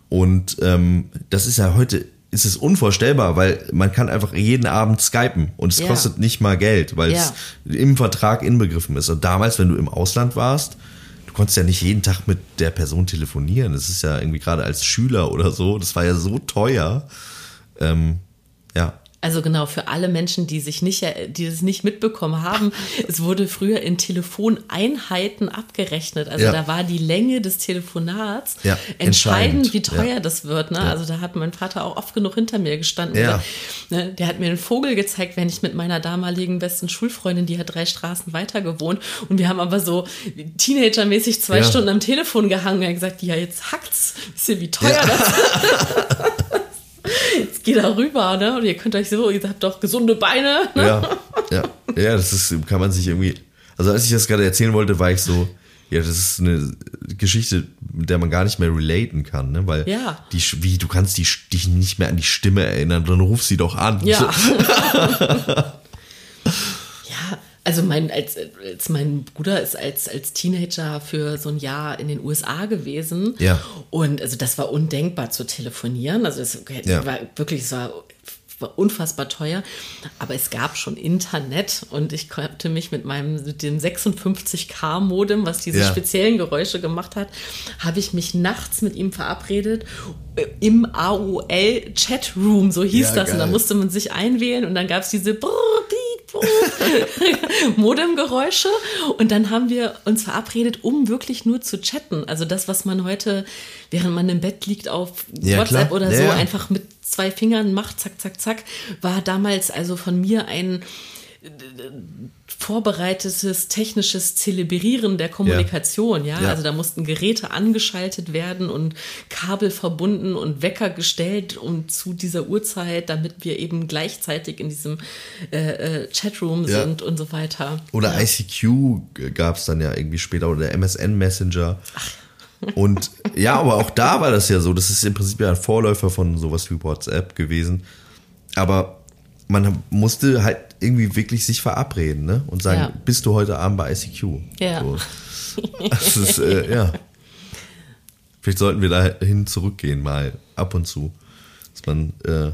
Und ähm, das ist ja heute, ist es unvorstellbar, weil man kann einfach jeden Abend skypen und es Ja. kostet nicht mal Geld, weil Ja. es im Vertrag inbegriffen ist. Und damals, wenn du im Ausland warst, du konntest ja nicht jeden Tag mit der Person telefonieren. Das ist ja irgendwie gerade als Schüler oder so, das war ja so teuer. Ähm, ja, Also genau, für alle Menschen, die sich nicht, äh, die es nicht mitbekommen haben, es wurde früher in Telefoneinheiten abgerechnet. Also Ja. da war die Länge des Telefonats Ja, entscheidend, wie teuer Ja. das wird. Ne? Also da hat mein Vater auch oft genug hinter mir gestanden. Ja. Ne? Der hat mir einen Vogel gezeigt, wenn ich mit meiner damaligen besten Schulfreundin, die hat drei Straßen weiter gewohnt. Und wir haben aber so teenagermäßig zwei. Stunden am Telefon gehangen. Er hat gesagt, ja, jetzt hackt's. Wisst ihr, wie teuer das ist? Geht da rüber, ne? Und ihr könnt euch so, ihr habt doch gesunde Beine. Ne? ja, ja, ja, das ist, kann man sich irgendwie, also als ich das gerade erzählen wollte, war ich so, ja, das ist eine Geschichte, mit der man gar nicht mehr relaten kann, ne? Weil Ja. die, wie, du kannst die, dich nicht mehr an die Stimme erinnern, dann ruf sie doch an. Ja. ja, also mein, als, als mein Bruder ist als, als Teenager für so ein Jahr in den USA gewesen. Ja. Und also das war undenkbar zu telefonieren. Also es Ja. war wirklich, es war, war unfassbar teuer. Aber es gab schon Internet und ich konnte mich mit meinem, mit dem 56K Modem, was diese Ja. speziellen Geräusche gemacht hat, habe ich mich nachts mit ihm verabredet äh, im AOL Chatroom, so hieß Ja, das. Und da geil. musste man sich einwählen und dann gab es diese Brrr, Modemgeräusche und dann haben wir uns verabredet, um wirklich nur zu chatten. Also das, was man heute, während man im Bett liegt, auf Ja, WhatsApp klar. oder Ja, so einfach mit zwei Fingern macht, zack, zack, zack, war damals also von mir ein äh, vorbereitetes technisches Zelebrieren der Kommunikation, ja? Ja. Also da mussten Geräte angeschaltet werden und Kabel verbunden und Wecker gestellt um zu dieser Uhrzeit, damit wir eben gleichzeitig in diesem äh, äh, Chatroom Ja. sind und so weiter. Oder ja. ICQ gab es dann ja irgendwie später oder der MSN Messenger. Und ja, aber auch da war das ja so. Das ist im Prinzip ja ein Vorläufer von sowas wie WhatsApp gewesen. Aber man musste halt irgendwie wirklich sich verabreden ne? und sagen, Ja. bist du heute Abend bei ICQ? Ja. So. Das ist, äh, ja. Vielleicht sollten wir dahin zurückgehen, mal ab und zu. Dass man äh,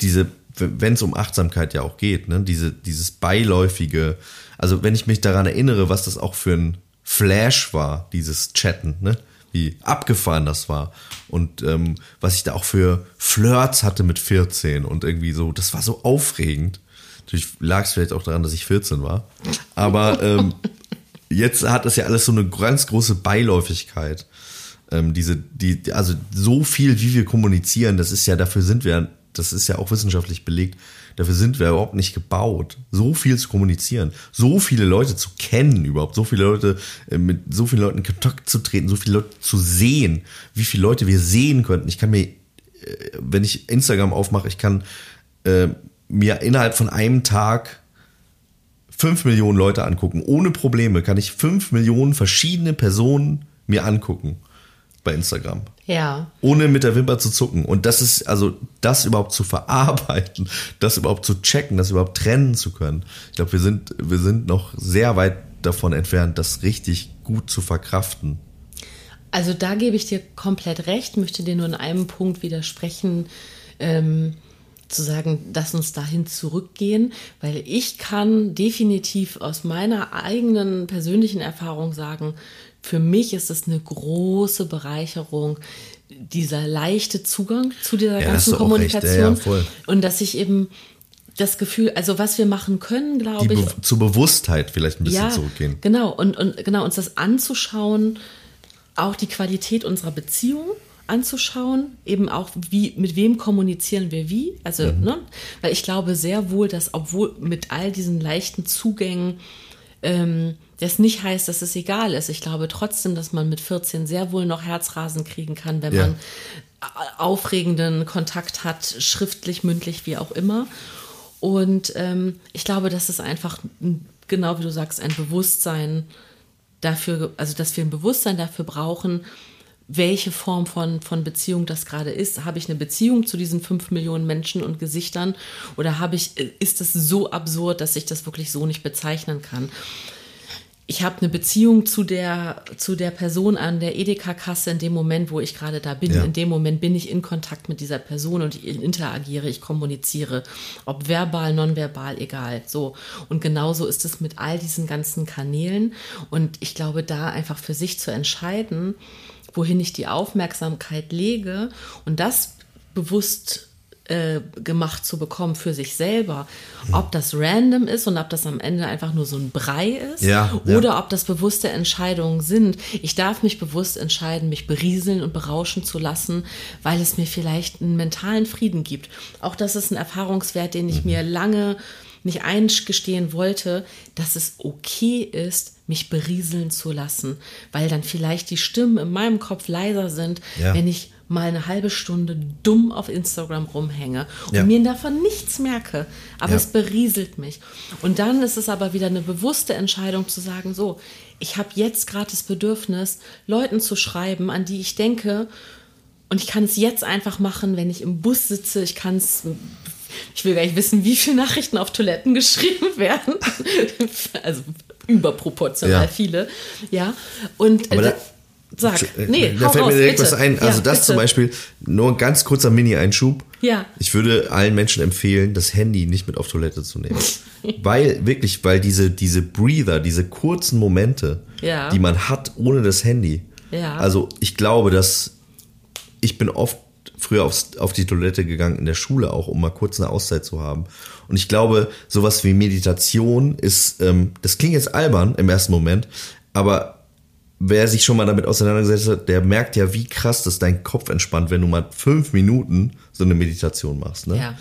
diese, wenn es um Achtsamkeit ja auch geht, ne, diese, dieses beiläufige, also wenn ich mich daran erinnere, was das auch für ein Flash war, dieses Chatten, ne? Wie abgefahren das war. Und ähm, was ich da auch für Flirts hatte mit 14 und irgendwie so, das war so aufregend. Natürlich lag es vielleicht auch daran, dass ich 14 war. Aber ähm, jetzt hat das ja alles so eine ganz große Beiläufigkeit. Ähm, diese, die, also so viel, wie wir kommunizieren, das ist ja, dafür sind wir, das ist ja auch wissenschaftlich belegt, dafür sind wir überhaupt nicht gebaut, so viel zu kommunizieren, so viele Leute zu kennen überhaupt, so viele Leute, äh, mit so vielen Leuten in Kontakt zu treten, so viele Leute zu sehen, wie viele Leute wir sehen könnten. Ich kann mir, äh, wenn ich Instagram aufmache, ich kann äh, mir innerhalb von einem Tag fünf Millionen Leute angucken. Ohne Probleme kann ich fünf Millionen verschiedene Personen mir angucken bei Instagram. Ja. Ohne mit der Wimper zu zucken. Und das ist, also das überhaupt zu verarbeiten, das überhaupt zu checken, das überhaupt trennen zu können. Ich glaube, wir sind, wir sind noch sehr weit davon entfernt, das richtig gut zu verkraften. Also da gebe ich dir komplett recht, möchte dir nur in einem Punkt widersprechen. Ähm, zu sagen, lass uns dahin zurückgehen, weil ich kann definitiv aus meiner eigenen persönlichen Erfahrung sagen, für mich ist es eine große Bereicherung, dieser leichte Zugang zu dieser Ja, ganzen recht. Ja, Kommunikation. ja. Und dass ich eben das Gefühl, also was wir machen können, glaube ich, Be zur Bewusstheit vielleicht ein bisschen ja, zurückgehen. Genau, und, und genau, uns das anzuschauen, auch die Qualität unserer Beziehung anzuschauen, eben auch wie, mit wem kommunizieren wir wie. Also, Mhm. ne? Weil ich glaube sehr wohl, dass obwohl mit all diesen leichten Zugängen ähm, das nicht heißt, dass es egal ist. Ich glaube trotzdem, dass man mit 14 sehr wohl noch Herzrasen kriegen kann, wenn Ja. man a- aufregenden Kontakt hat, schriftlich, mündlich, wie auch immer. Und ähm, ich glaube, dass es einfach, genau wie du sagst, ein Bewusstsein dafür, also dass wir ein Bewusstsein dafür brauchen, welche Form von, von Beziehung das gerade ist. Habe ich eine Beziehung zu diesen fünf Millionen Menschen und Gesichtern oder habe ich, ist es so absurd, dass ich das wirklich so nicht bezeichnen kann? Ich habe eine Beziehung zu der, zu der Person an der Edeka-Kasse in dem Moment, wo ich gerade da bin. Ja. In dem Moment bin ich in Kontakt mit dieser Person und ich interagiere, ich kommuniziere. Ob verbal, nonverbal, egal. So. Und genauso ist es mit all diesen ganzen Kanälen. Und ich glaube, da einfach für sich zu entscheiden, wohin ich die Aufmerksamkeit lege und das bewusst äh, gemacht zu bekommen für sich selber. Ob das random ist und ob das am Ende einfach nur so ein Brei ist Ja, ja. oder ob das bewusste Entscheidungen sind. Ich darf mich bewusst entscheiden, mich berieseln und berauschen zu lassen, weil es mir vielleicht einen mentalen Frieden gibt. Auch das ist ein Erfahrungswert, den ich mir lange nicht eingestehen wollte, dass es okay ist, mich berieseln zu lassen, weil dann vielleicht die Stimmen in meinem Kopf leiser sind, Ja. wenn ich mal eine halbe Stunde dumm auf Instagram rumhänge und Ja. mir davon nichts merke, aber Ja. es berieselt mich. Und dann ist es aber wieder eine bewusste Entscheidung zu sagen, so, ich habe jetzt gerade das Bedürfnis, Leuten zu schreiben, an die ich denke, und ich kann es jetzt einfach machen, wenn ich im Bus sitze. Ich kann es, ich will gar nicht wissen, wie viele Nachrichten auf Toiletten geschrieben werden. also überproportional Ja. viele. Ja. Und Aber äh, da- sag, nee, da fällt raus, mir direkt bitte. was ein. Also Ja, das bitte. zum Beispiel, nur ein ganz kurzer Mini-Einschub. Ja. Ich würde allen Menschen empfehlen, das Handy nicht mit auf Toilette zu nehmen. weil, wirklich, weil diese, diese Breather, diese kurzen Momente, Ja. die man hat ohne das Handy. Ja. Also ich glaube, dass ich bin oft früher aufs, auf die Toilette gegangen, in der Schule auch, um mal kurz eine Auszeit zu haben. Und ich glaube, sowas wie Meditation ist, ähm, das klingt jetzt albern im ersten Moment, aber wer sich schon mal damit auseinandergesetzt hat, der merkt ja, wie krass das dein Kopf entspannt, wenn du mal fünf Minuten so eine Meditation machst. Ne? Ja.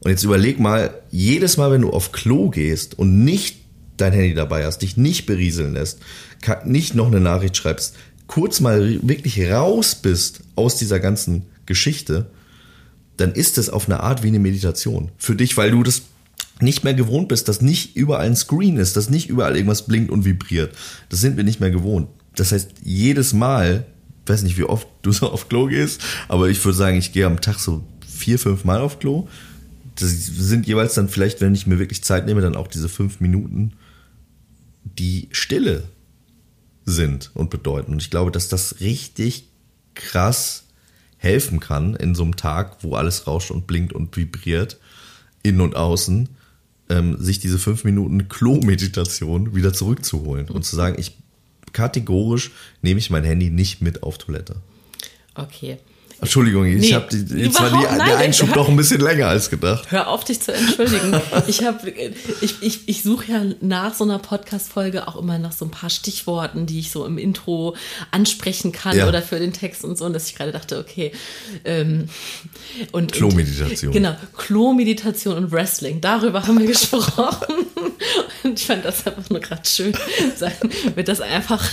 Und jetzt überleg mal, jedes Mal, wenn du auf Klo gehst und nicht dein Handy dabei hast, dich nicht berieseln lässt, nicht noch eine Nachricht schreibst, kurz mal wirklich raus bist aus dieser ganzen Geschichte, dann ist es auf eine Art wie eine Meditation. Für dich, weil du das nicht mehr gewohnt bist, dass nicht überall ein Screen ist, dass nicht überall irgendwas blinkt und vibriert. Das sind wir nicht mehr gewohnt. Das heißt, jedes Mal, weiß nicht, wie oft du so auf Klo gehst, aber ich würde sagen, ich gehe am Tag so vier, fünf Mal auf Klo. Das sind jeweils dann vielleicht, wenn ich mir wirklich Zeit nehme, dann auch diese fünf Minuten, die Stille sind und bedeuten. Und ich glaube, dass das richtig krass helfen kann in so einem Tag, wo alles rauscht und blinkt und vibriert, innen und außen, ähm, sich diese fünf Minuten Klo-Meditation wieder zurückzuholen und zu sagen, ich kategorisch nehme ich mein Handy nicht mit auf Toilette. Okay. Entschuldigung, ich Nee, habe jetzt war die, nein, der Einschub hör- doch ein bisschen länger als gedacht. Hör auf, dich zu entschuldigen. Ich, hab- ich, ich, ich suche ja nach so einer Podcast-Folge auch immer nach so ein paar Stichworten, die ich so im Intro ansprechen kann Ja. oder für den Text und so. Und dass ich gerade dachte, okay. Ähm, und, Klomeditation. Und, genau, Klo-Meditation und Wrestling. Darüber haben wir gesprochen. Und ich fand das einfach nur gerade schön. Wird das einfach,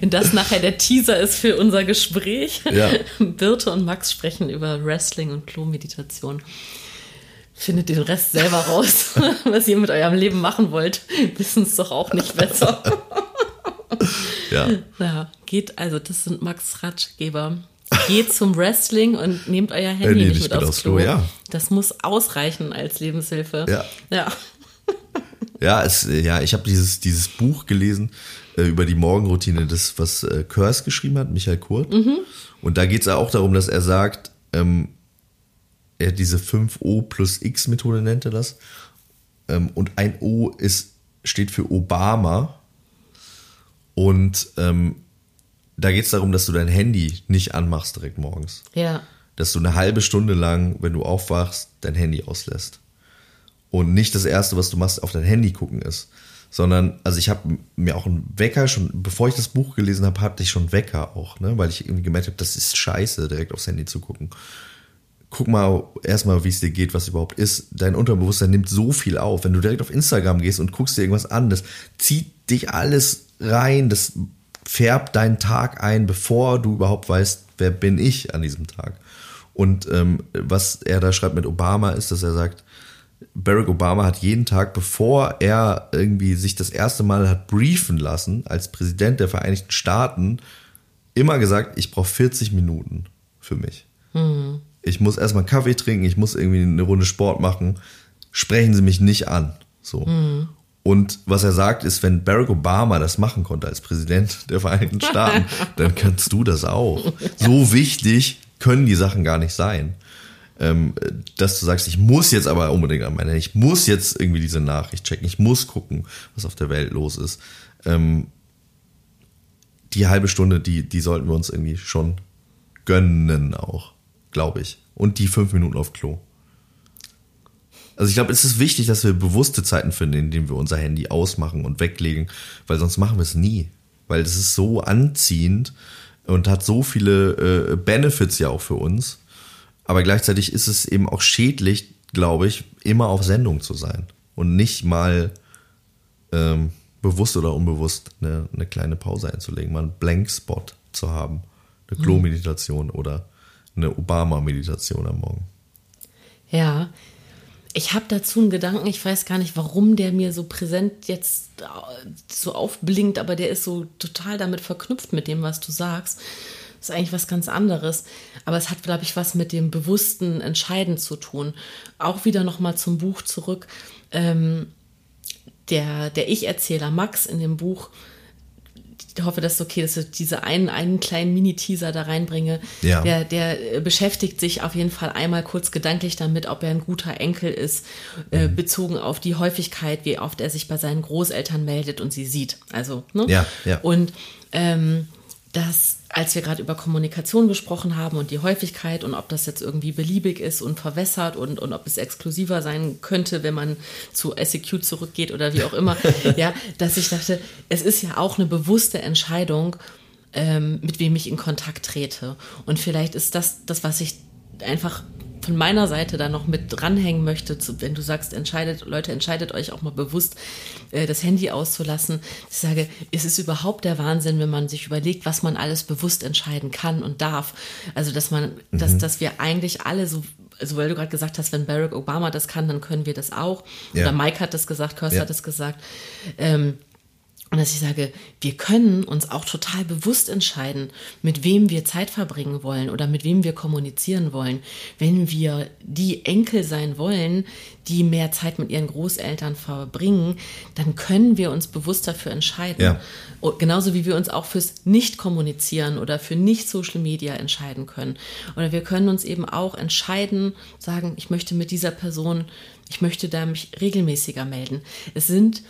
wenn das nachher der Teaser ist für unser Gespräch. Ja. Birte und Max sprechen über Wrestling und Klo-Meditation. Findet den Rest selber raus, was ihr mit eurem Leben machen wollt. Wissen es doch auch nicht besser. Ja. Ja, geht, also das sind Max Ratschgeber. Geht zum Wrestling und nehmt euer Handy Handy nicht nicht mit aufs Klo. Klo, ja. Das muss ausreichen als Lebenshilfe. Ja. Ja. Ja, es, äh, ja ich habe dieses, dieses Buch gelesen äh, über die Morgenroutine, das, was äh, Kurs geschrieben hat, Michael Kurt. Und da geht es auch darum, dass er sagt, ähm, er diese 5O plus X Methode nennt er das. Ähm, und ein O ist, steht für Obama. Und ähm, da geht es darum, dass du dein Handy nicht anmachst direkt morgens. Ja. Dass du eine halbe Stunde lang, wenn du aufwachst, dein Handy auslässt. Und nicht das Erste, was du machst, auf dein Handy gucken ist. Sondern, also ich habe mir auch einen Wecker schon, bevor ich das Buch gelesen habe, hatte ich schon Wecker auch, ne? weil ich irgendwie gemerkt habe, das ist scheiße, direkt aufs Handy zu gucken. Guck mal erstmal, wie es dir geht, was überhaupt ist. Dein Unterbewusstsein nimmt so viel auf. Wenn du direkt auf Instagram gehst und guckst dir irgendwas an, das zieht dich alles rein, das färbt deinen Tag ein, bevor du überhaupt weißt, wer bin ich an diesem Tag. Und ähm, was er da schreibt mit Obama ist, dass er sagt, Barack Obama hat jeden Tag, bevor er irgendwie sich das erste Mal hat briefen lassen als Präsident der Vereinigten Staaten, immer gesagt, ich brauche 40 Minuten für mich. Ich muss erstmal Kaffee trinken, ich muss irgendwie eine Runde Sport machen. Sprechen Sie mich nicht an. So. Und was er sagt, ist, wenn Barack Obama das machen konnte als Präsident der Vereinigten Staaten, dann kannst du das auch. So wichtig können die Sachen gar nicht sein ähm, dass du sagst, ich muss jetzt aber unbedingt an meine, ich muss jetzt irgendwie diese Nachricht checken, ich muss gucken, was auf der Welt los ist. Ähm, die halbe Stunde, die, die sollten wir uns irgendwie schon gönnen auch, glaube ich. Und die fünf Minuten auf Klo. Also ich glaube, es ist wichtig, dass wir bewusste Zeiten finden, in denen wir unser Handy ausmachen und weglegen, weil sonst machen wir es nie. Weil das ist so anziehend und hat so viele äh, Benefits ja auch für uns. Aber gleichzeitig ist es eben auch schädlich, glaube ich, immer auf Sendung zu sein und nicht mal ähm, bewusst oder unbewusst eine, eine kleine Pause einzulegen, mal einen Blank-Spot zu haben, eine Klo-Meditation oder eine Obama-Meditation am Morgen. Ja. Ich habe dazu einen Gedanken, ich weiß gar nicht, warum der mir so präsent jetzt äh, so aufblinkt, aber der ist so total damit verknüpft mit dem, was du sagst. Ist eigentlich was ganz anderes. Aber es hat, glaube ich, was mit dem bewussten Entscheiden zu tun. Auch wieder nochmal zum Buch zurück. Ähm, der der Ich-Erzähler Max in dem Buch, ich hoffe, das ist okay, dass ich diese einen, einen kleinen Mini-Teaser da reinbringe. Ja. Der, der äh, beschäftigt sich auf jeden Fall einmal kurz gedanklich damit, ob er ein guter Enkel ist, äh, Mhm. bezogen auf die Häufigkeit, wie oft er sich bei seinen Großeltern meldet und sie sieht. Also, ne? Ja, ja. Und ähm, das, als wir gerade über Kommunikation gesprochen haben und die Häufigkeit und ob das jetzt irgendwie beliebig ist und verwässert und, und ob es exklusiver sein könnte, wenn man zu SEQ zurückgeht oder wie auch immer, ja, dass ich dachte, es ist ja auch eine bewusste Entscheidung, ähm, mit wem ich in Kontakt trete. Und vielleicht ist das das, was ich einfach von meiner Seite da noch mit dranhängen möchte, zu, wenn du sagst, entscheidet, Leute, entscheidet euch auch mal bewusst, äh, das Handy auszulassen. Ich sage, es ist überhaupt der Wahnsinn, wenn man sich überlegt, was man alles bewusst entscheiden kann und darf. Also, dass man, dass, dass wir eigentlich alle so, also weil du gerade gesagt hast, wenn Barack Obama das kann, dann können wir das auch. Ja. Oder Mike hat das gesagt, Kirst Ja. hat das gesagt. Ähm, und dass ich sage, wir können uns auch total bewusst entscheiden, mit wem wir Zeit verbringen wollen oder mit wem wir kommunizieren wollen. Wenn wir die Enkel sein wollen, die mehr Zeit mit ihren Großeltern verbringen, dann können wir uns bewusst dafür entscheiden. Ja. Und Genauso wie wir uns auch fürs Nicht-Kommunizieren oder für Nicht-Social Media entscheiden können. Oder wir können uns eben auch entscheiden, sagen, ich möchte mit dieser Person, ich möchte da mich regelmäßiger melden. Es sind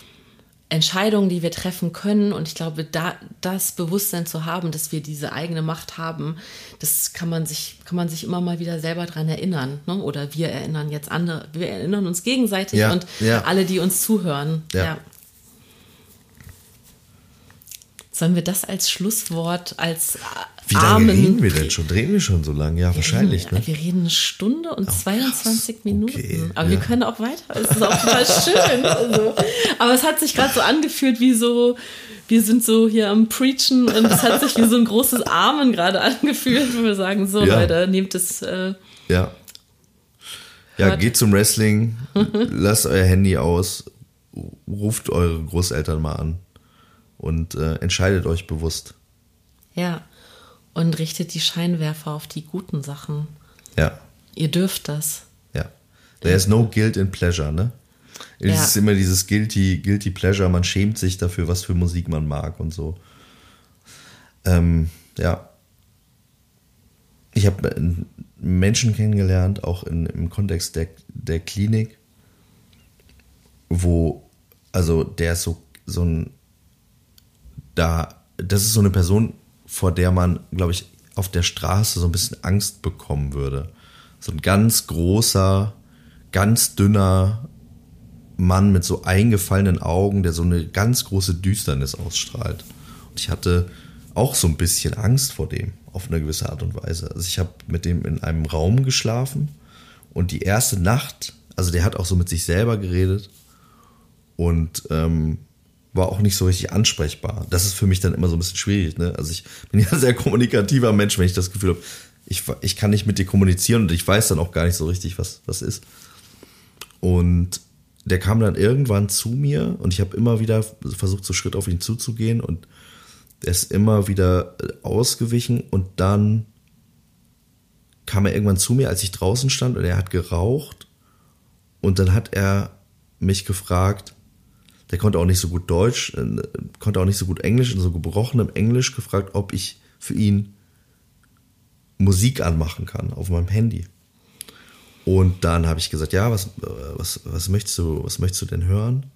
Entscheidungen, die wir treffen können. Und ich glaube, da das Bewusstsein zu haben, dass wir diese eigene Macht haben, das kann man sich, kann man sich immer mal wieder selber dran erinnern. Ne? Oder wir erinnern jetzt andere, wir erinnern uns gegenseitig Ja, und ja. alle, die uns zuhören. Ja. ja. Sollen wir das als Schlusswort, als Wie lange reden wir denn schon? Drehen wir schon so lange? Ja, wahrscheinlich, ne? Wir reden eine Stunde und 22 krass. Minuten. Okay, aber wir ja. können auch weiter. Es ist auch total schön. Also, aber es hat sich gerade so angefühlt, wie so, wir sind so hier am Preachen und es hat sich wie so ein großes Amen gerade angefühlt, wo wir sagen, so Ja. Leute, nehmt es. Äh, Ja. Ja, Hört. geht zum Wrestling, lasst euer Handy aus, ruft eure Großeltern mal an und äh, entscheidet euch bewusst. ja. Und richtet die Scheinwerfer auf die guten Sachen. Ja, Ihr dürft das. ja. There no guilt in pleasure, ne? Es Ja. ist immer dieses guilty, guilty pleasure, man schämt sich dafür, was für Musik man mag und so. Ähm, ja. Ich habe Menschen kennengelernt, auch in, im Kontext der, der Klinik, wo, also der ist so, so ein, da, das ist so eine Person, vor der man, glaube ich, auf der Straße so ein bisschen Angst bekommen würde. So ein ganz großer, ganz dünner Mann mit so eingefallenen Augen, der so eine ganz große Düsternis ausstrahlt. Und ich hatte auch so ein bisschen Angst vor dem, auf eine gewisse Art und Weise. Also ich habe mit dem in einem Raum geschlafen und die erste Nacht, also der hat auch so mit sich selber geredet und ähm, war auch nicht so richtig ansprechbar. Das ist für mich dann immer so ein bisschen schwierig. Ne? Also ich bin ja ein sehr kommunikativer Mensch, wenn ich das Gefühl habe, ich, ich kann nicht mit dir kommunizieren und ich weiß dann auch gar nicht so richtig, was was ist. Und der kam dann irgendwann zu mir und ich habe immer wieder versucht, so Schritt auf ihn zuzugehen und der ist immer wieder äh, ausgewichen und dann kam er irgendwann zu mir, als ich draußen stand und er hat geraucht und dann hat er mich gefragt, der konnte auch nicht so gut Deutsch, äh, konnte auch nicht so gut Englisch, in so gebrochenem Englisch gefragt, ob ich für ihn Musik anmachen kann auf meinem Handy. Und dann habe ich gesagt, ja, was, äh, was, was, möchtest du, was möchtest du denn hören?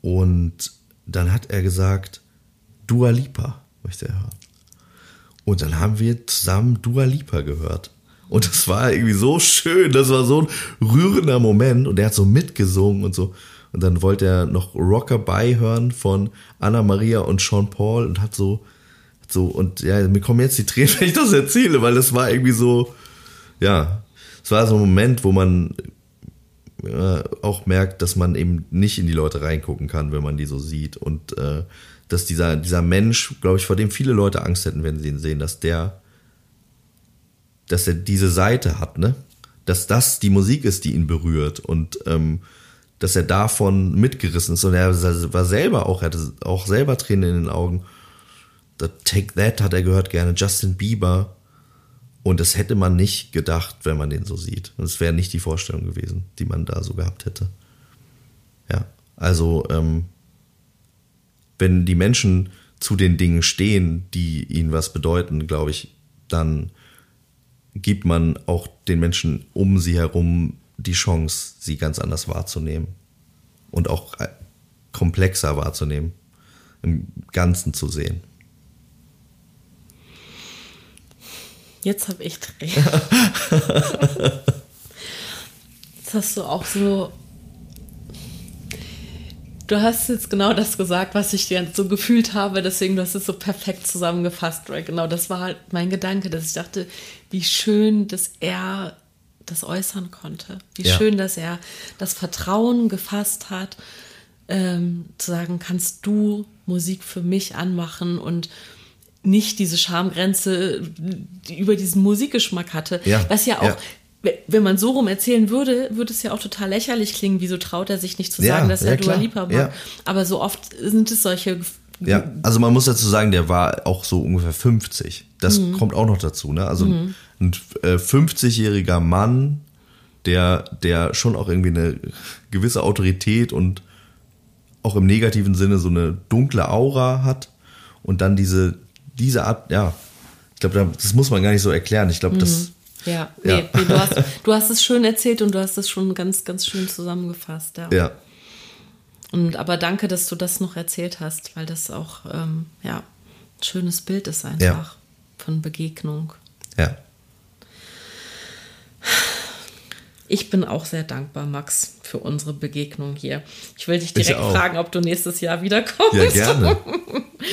Und dann hat er gesagt, Dua Lipa möchte er hören. Und dann haben wir zusammen Dua Lipa gehört. Und das war irgendwie so schön, das war so ein rührender Moment und er hat so mitgesungen und so. Und dann wollte er noch Rockabye hören von Anna Maria und Sean Paul und hat so, hat so, und ja, mir kommen jetzt die Tränen, wenn ich das erzähle, weil es war irgendwie so, ja, es war so ein Moment, wo man äh, auch merkt, dass man eben nicht in die Leute reingucken kann, wenn man die so sieht. Und äh, dass dieser, dieser Mensch, glaube ich, vor dem viele Leute Angst hätten, wenn sie ihn sehen, dass der, dass er diese Seite hat, ne? Dass das die Musik ist, die ihn berührt und ähm, dass er davon mitgerissen ist. Und er war selber auch, er hatte auch selber Tränen in den Augen. The Take That hat er gehört gerne, Justin Bieber. Und das hätte man nicht gedacht, wenn man den so sieht. Und es wäre nicht die Vorstellung gewesen, die man da so gehabt hätte. Ja, also ähm, wenn die Menschen zu den Dingen stehen, die ihnen was bedeuten, glaube ich, dann gibt man auch den Menschen um sie herum die Chance, sie ganz anders wahrzunehmen und auch äh, komplexer wahrzunehmen, im Ganzen zu sehen. Jetzt habe ich Tränen. Jetzt hast du auch so. Du hast jetzt genau das gesagt, was ich dir so gefühlt habe, deswegen du hast es so perfekt zusammengefasst, right? Genau, das war halt mein Gedanke, dass ich dachte, wie schön, dass er das äußern konnte. Wie Ja. schön, dass er das Vertrauen gefasst hat, ähm, zu sagen, kannst du Musik für mich anmachen und nicht diese Schamgrenze die über diesen Musikgeschmack hatte. Ja, Was ja auch, ja. wenn man so rum erzählen würde, würde es ja auch total lächerlich klingen. Wieso traut er sich nicht zu sagen, dass er Dua Lipa mag? Aber so oft sind es solche. Ja, also man muss dazu sagen, der war auch so ungefähr 50. Das kommt auch noch dazu, ne? Also ein äh, 50-jähriger Mann, der, der schon auch irgendwie eine gewisse Autorität und auch im negativen Sinne so eine dunkle Aura hat und dann diese, diese Art, ja, ich glaube, das muss man gar nicht so erklären. Ich glaube, das, Ja, nee, Ja. nee du, hast, du hast es schön erzählt und du hast es schon ganz, ganz schön zusammengefasst. Ja. ja, Und aber danke, dass du das noch erzählt hast, weil das auch ähm, ja ein schönes Bild ist einfach Ja. von Begegnung. Ja. Ich bin auch sehr dankbar, Max, für unsere Begegnung hier. Ich will dich Ich direkt fragen, ob du nächstes Jahr wiederkommst. Ja, gerne.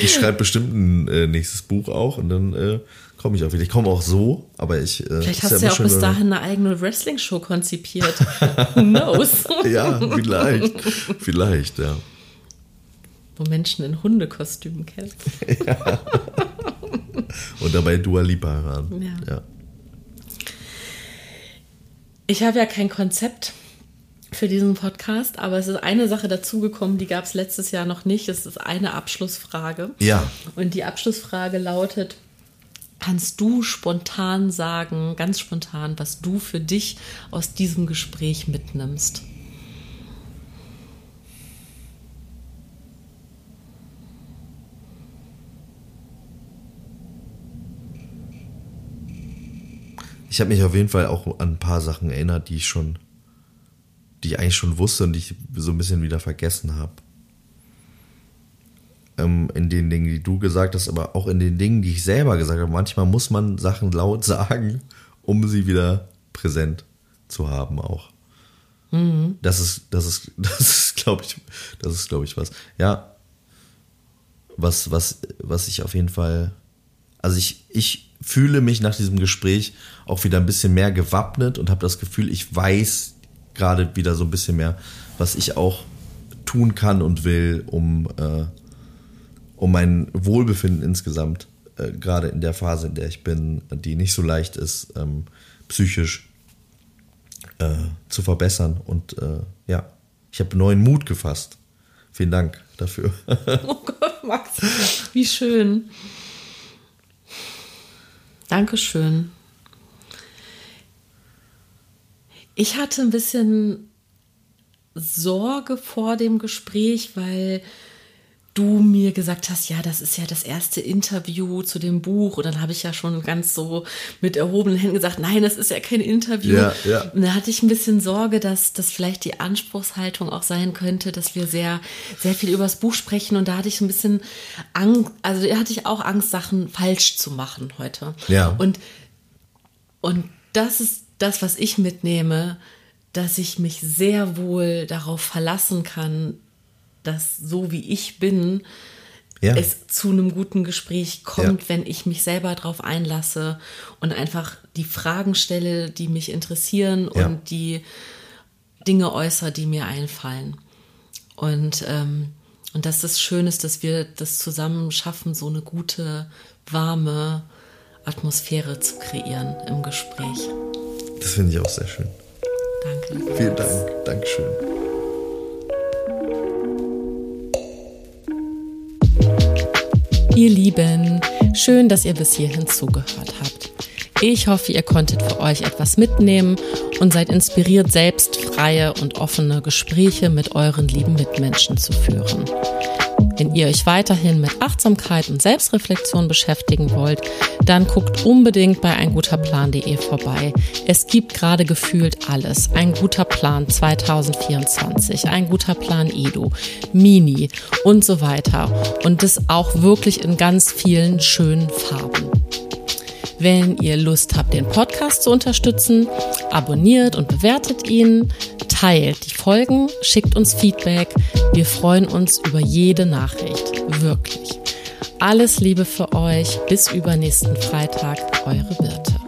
Ich schreibe bestimmt ein äh, nächstes Buch auch und dann äh, komme ich auch wieder. Ich komme auch so, aber ich. Äh, Vielleicht hast du immer ja auch bis dahin eine eigene Wrestling-Show konzipiert. Who knows? Ja, vielleicht. vielleicht, ja. Wo Menschen in Hundekostümen kämpfen. Und dabei Dua Lipa hören. Ja. ja. Ich habe ja kein Konzept für diesen Podcast, aber es ist eine Sache dazugekommen, die gab es letztes Jahr noch nicht. Es ist eine Abschlussfrage. Ja. Und die Abschlussfrage lautet: Kannst du spontan sagen, ganz spontan, was du für dich aus diesem Gespräch mitnimmst? Ich habe mich auf jeden Fall auch an ein paar Sachen erinnert, die ich schon, die ich eigentlich schon wusste und die ich so ein bisschen wieder vergessen habe. Ähm, in den Dingen, die du gesagt hast, aber auch in den Dingen, die ich selber gesagt habe. Manchmal muss man Sachen laut sagen, um sie wieder präsent zu haben auch. Das ist, das ist, das ist, glaube ich, das ist, glaube ich, was. Ja. Was, was, was ich auf jeden Fall also ich, ich fühle mich nach diesem Gespräch auch wieder ein bisschen mehr gewappnet und habe das Gefühl, ich weiß gerade wieder so ein bisschen mehr, was ich auch tun kann und will, um, äh, um mein Wohlbefinden insgesamt, äh, gerade in der Phase, in der ich bin, die nicht so leicht ist, ähm, psychisch äh, zu verbessern. Und äh, ja, ich habe neuen Mut gefasst. Vielen Dank dafür. Oh Gott, Max, wie schön. Dankeschön. Ich hatte ein bisschen Sorge vor dem Gespräch, weil du mir gesagt hast, ja, das ist ja das erste Interview zu dem Buch. Und dann habe ich ja schon ganz so mit erhobenen Händen gesagt, nein, das ist ja kein Interview. Ja, ja. Und da hatte ich ein bisschen Sorge, dass das vielleicht die Anspruchshaltung auch sein könnte, dass wir sehr, sehr viel über das Buch sprechen. Und da hatte ich ein bisschen Angst, also da hatte ich auch Angst, Sachen falsch zu machen heute. Ja. Und, und das ist das, was ich mitnehme, dass ich mich sehr wohl darauf verlassen kann, dass so wie ich bin, Ja. es zu einem guten Gespräch kommt, Ja. wenn ich mich selber darauf einlasse und einfach die Fragen stelle, die mich interessieren Ja. und die Dinge äußere, die mir einfallen. Und, ähm, und dass das schön ist, dass wir das zusammen schaffen, so eine gute, warme Atmosphäre zu kreieren im Gespräch. Das finde ich auch sehr schön. Danke. Vielen. Dank. Dankeschön. Ihr Lieben, schön, dass ihr bis hierhin zugehört habt. Ich hoffe, ihr konntet für euch etwas mitnehmen und seid inspiriert, selbst freie und offene Gespräche mit euren lieben Mitmenschen zu führen. Wenn ihr euch weiterhin mit Achtsamkeit und Selbstreflexion beschäftigen wollt, dann guckt unbedingt bei einguterplan.de vorbei. Es gibt gerade gefühlt alles. Ein guter Plan 2024, ein guter Plan Edu, Mini und so weiter. Und das auch wirklich in ganz vielen schönen Farben. Wenn ihr Lust habt, den Podcast zu unterstützen, abonniert und bewertet ihn, teilt die Folgen, schickt uns Feedback. Wir freuen uns über jede Nachricht. Wirklich. Alles Liebe für euch. Bis übernächsten Freitag. Eure Birte.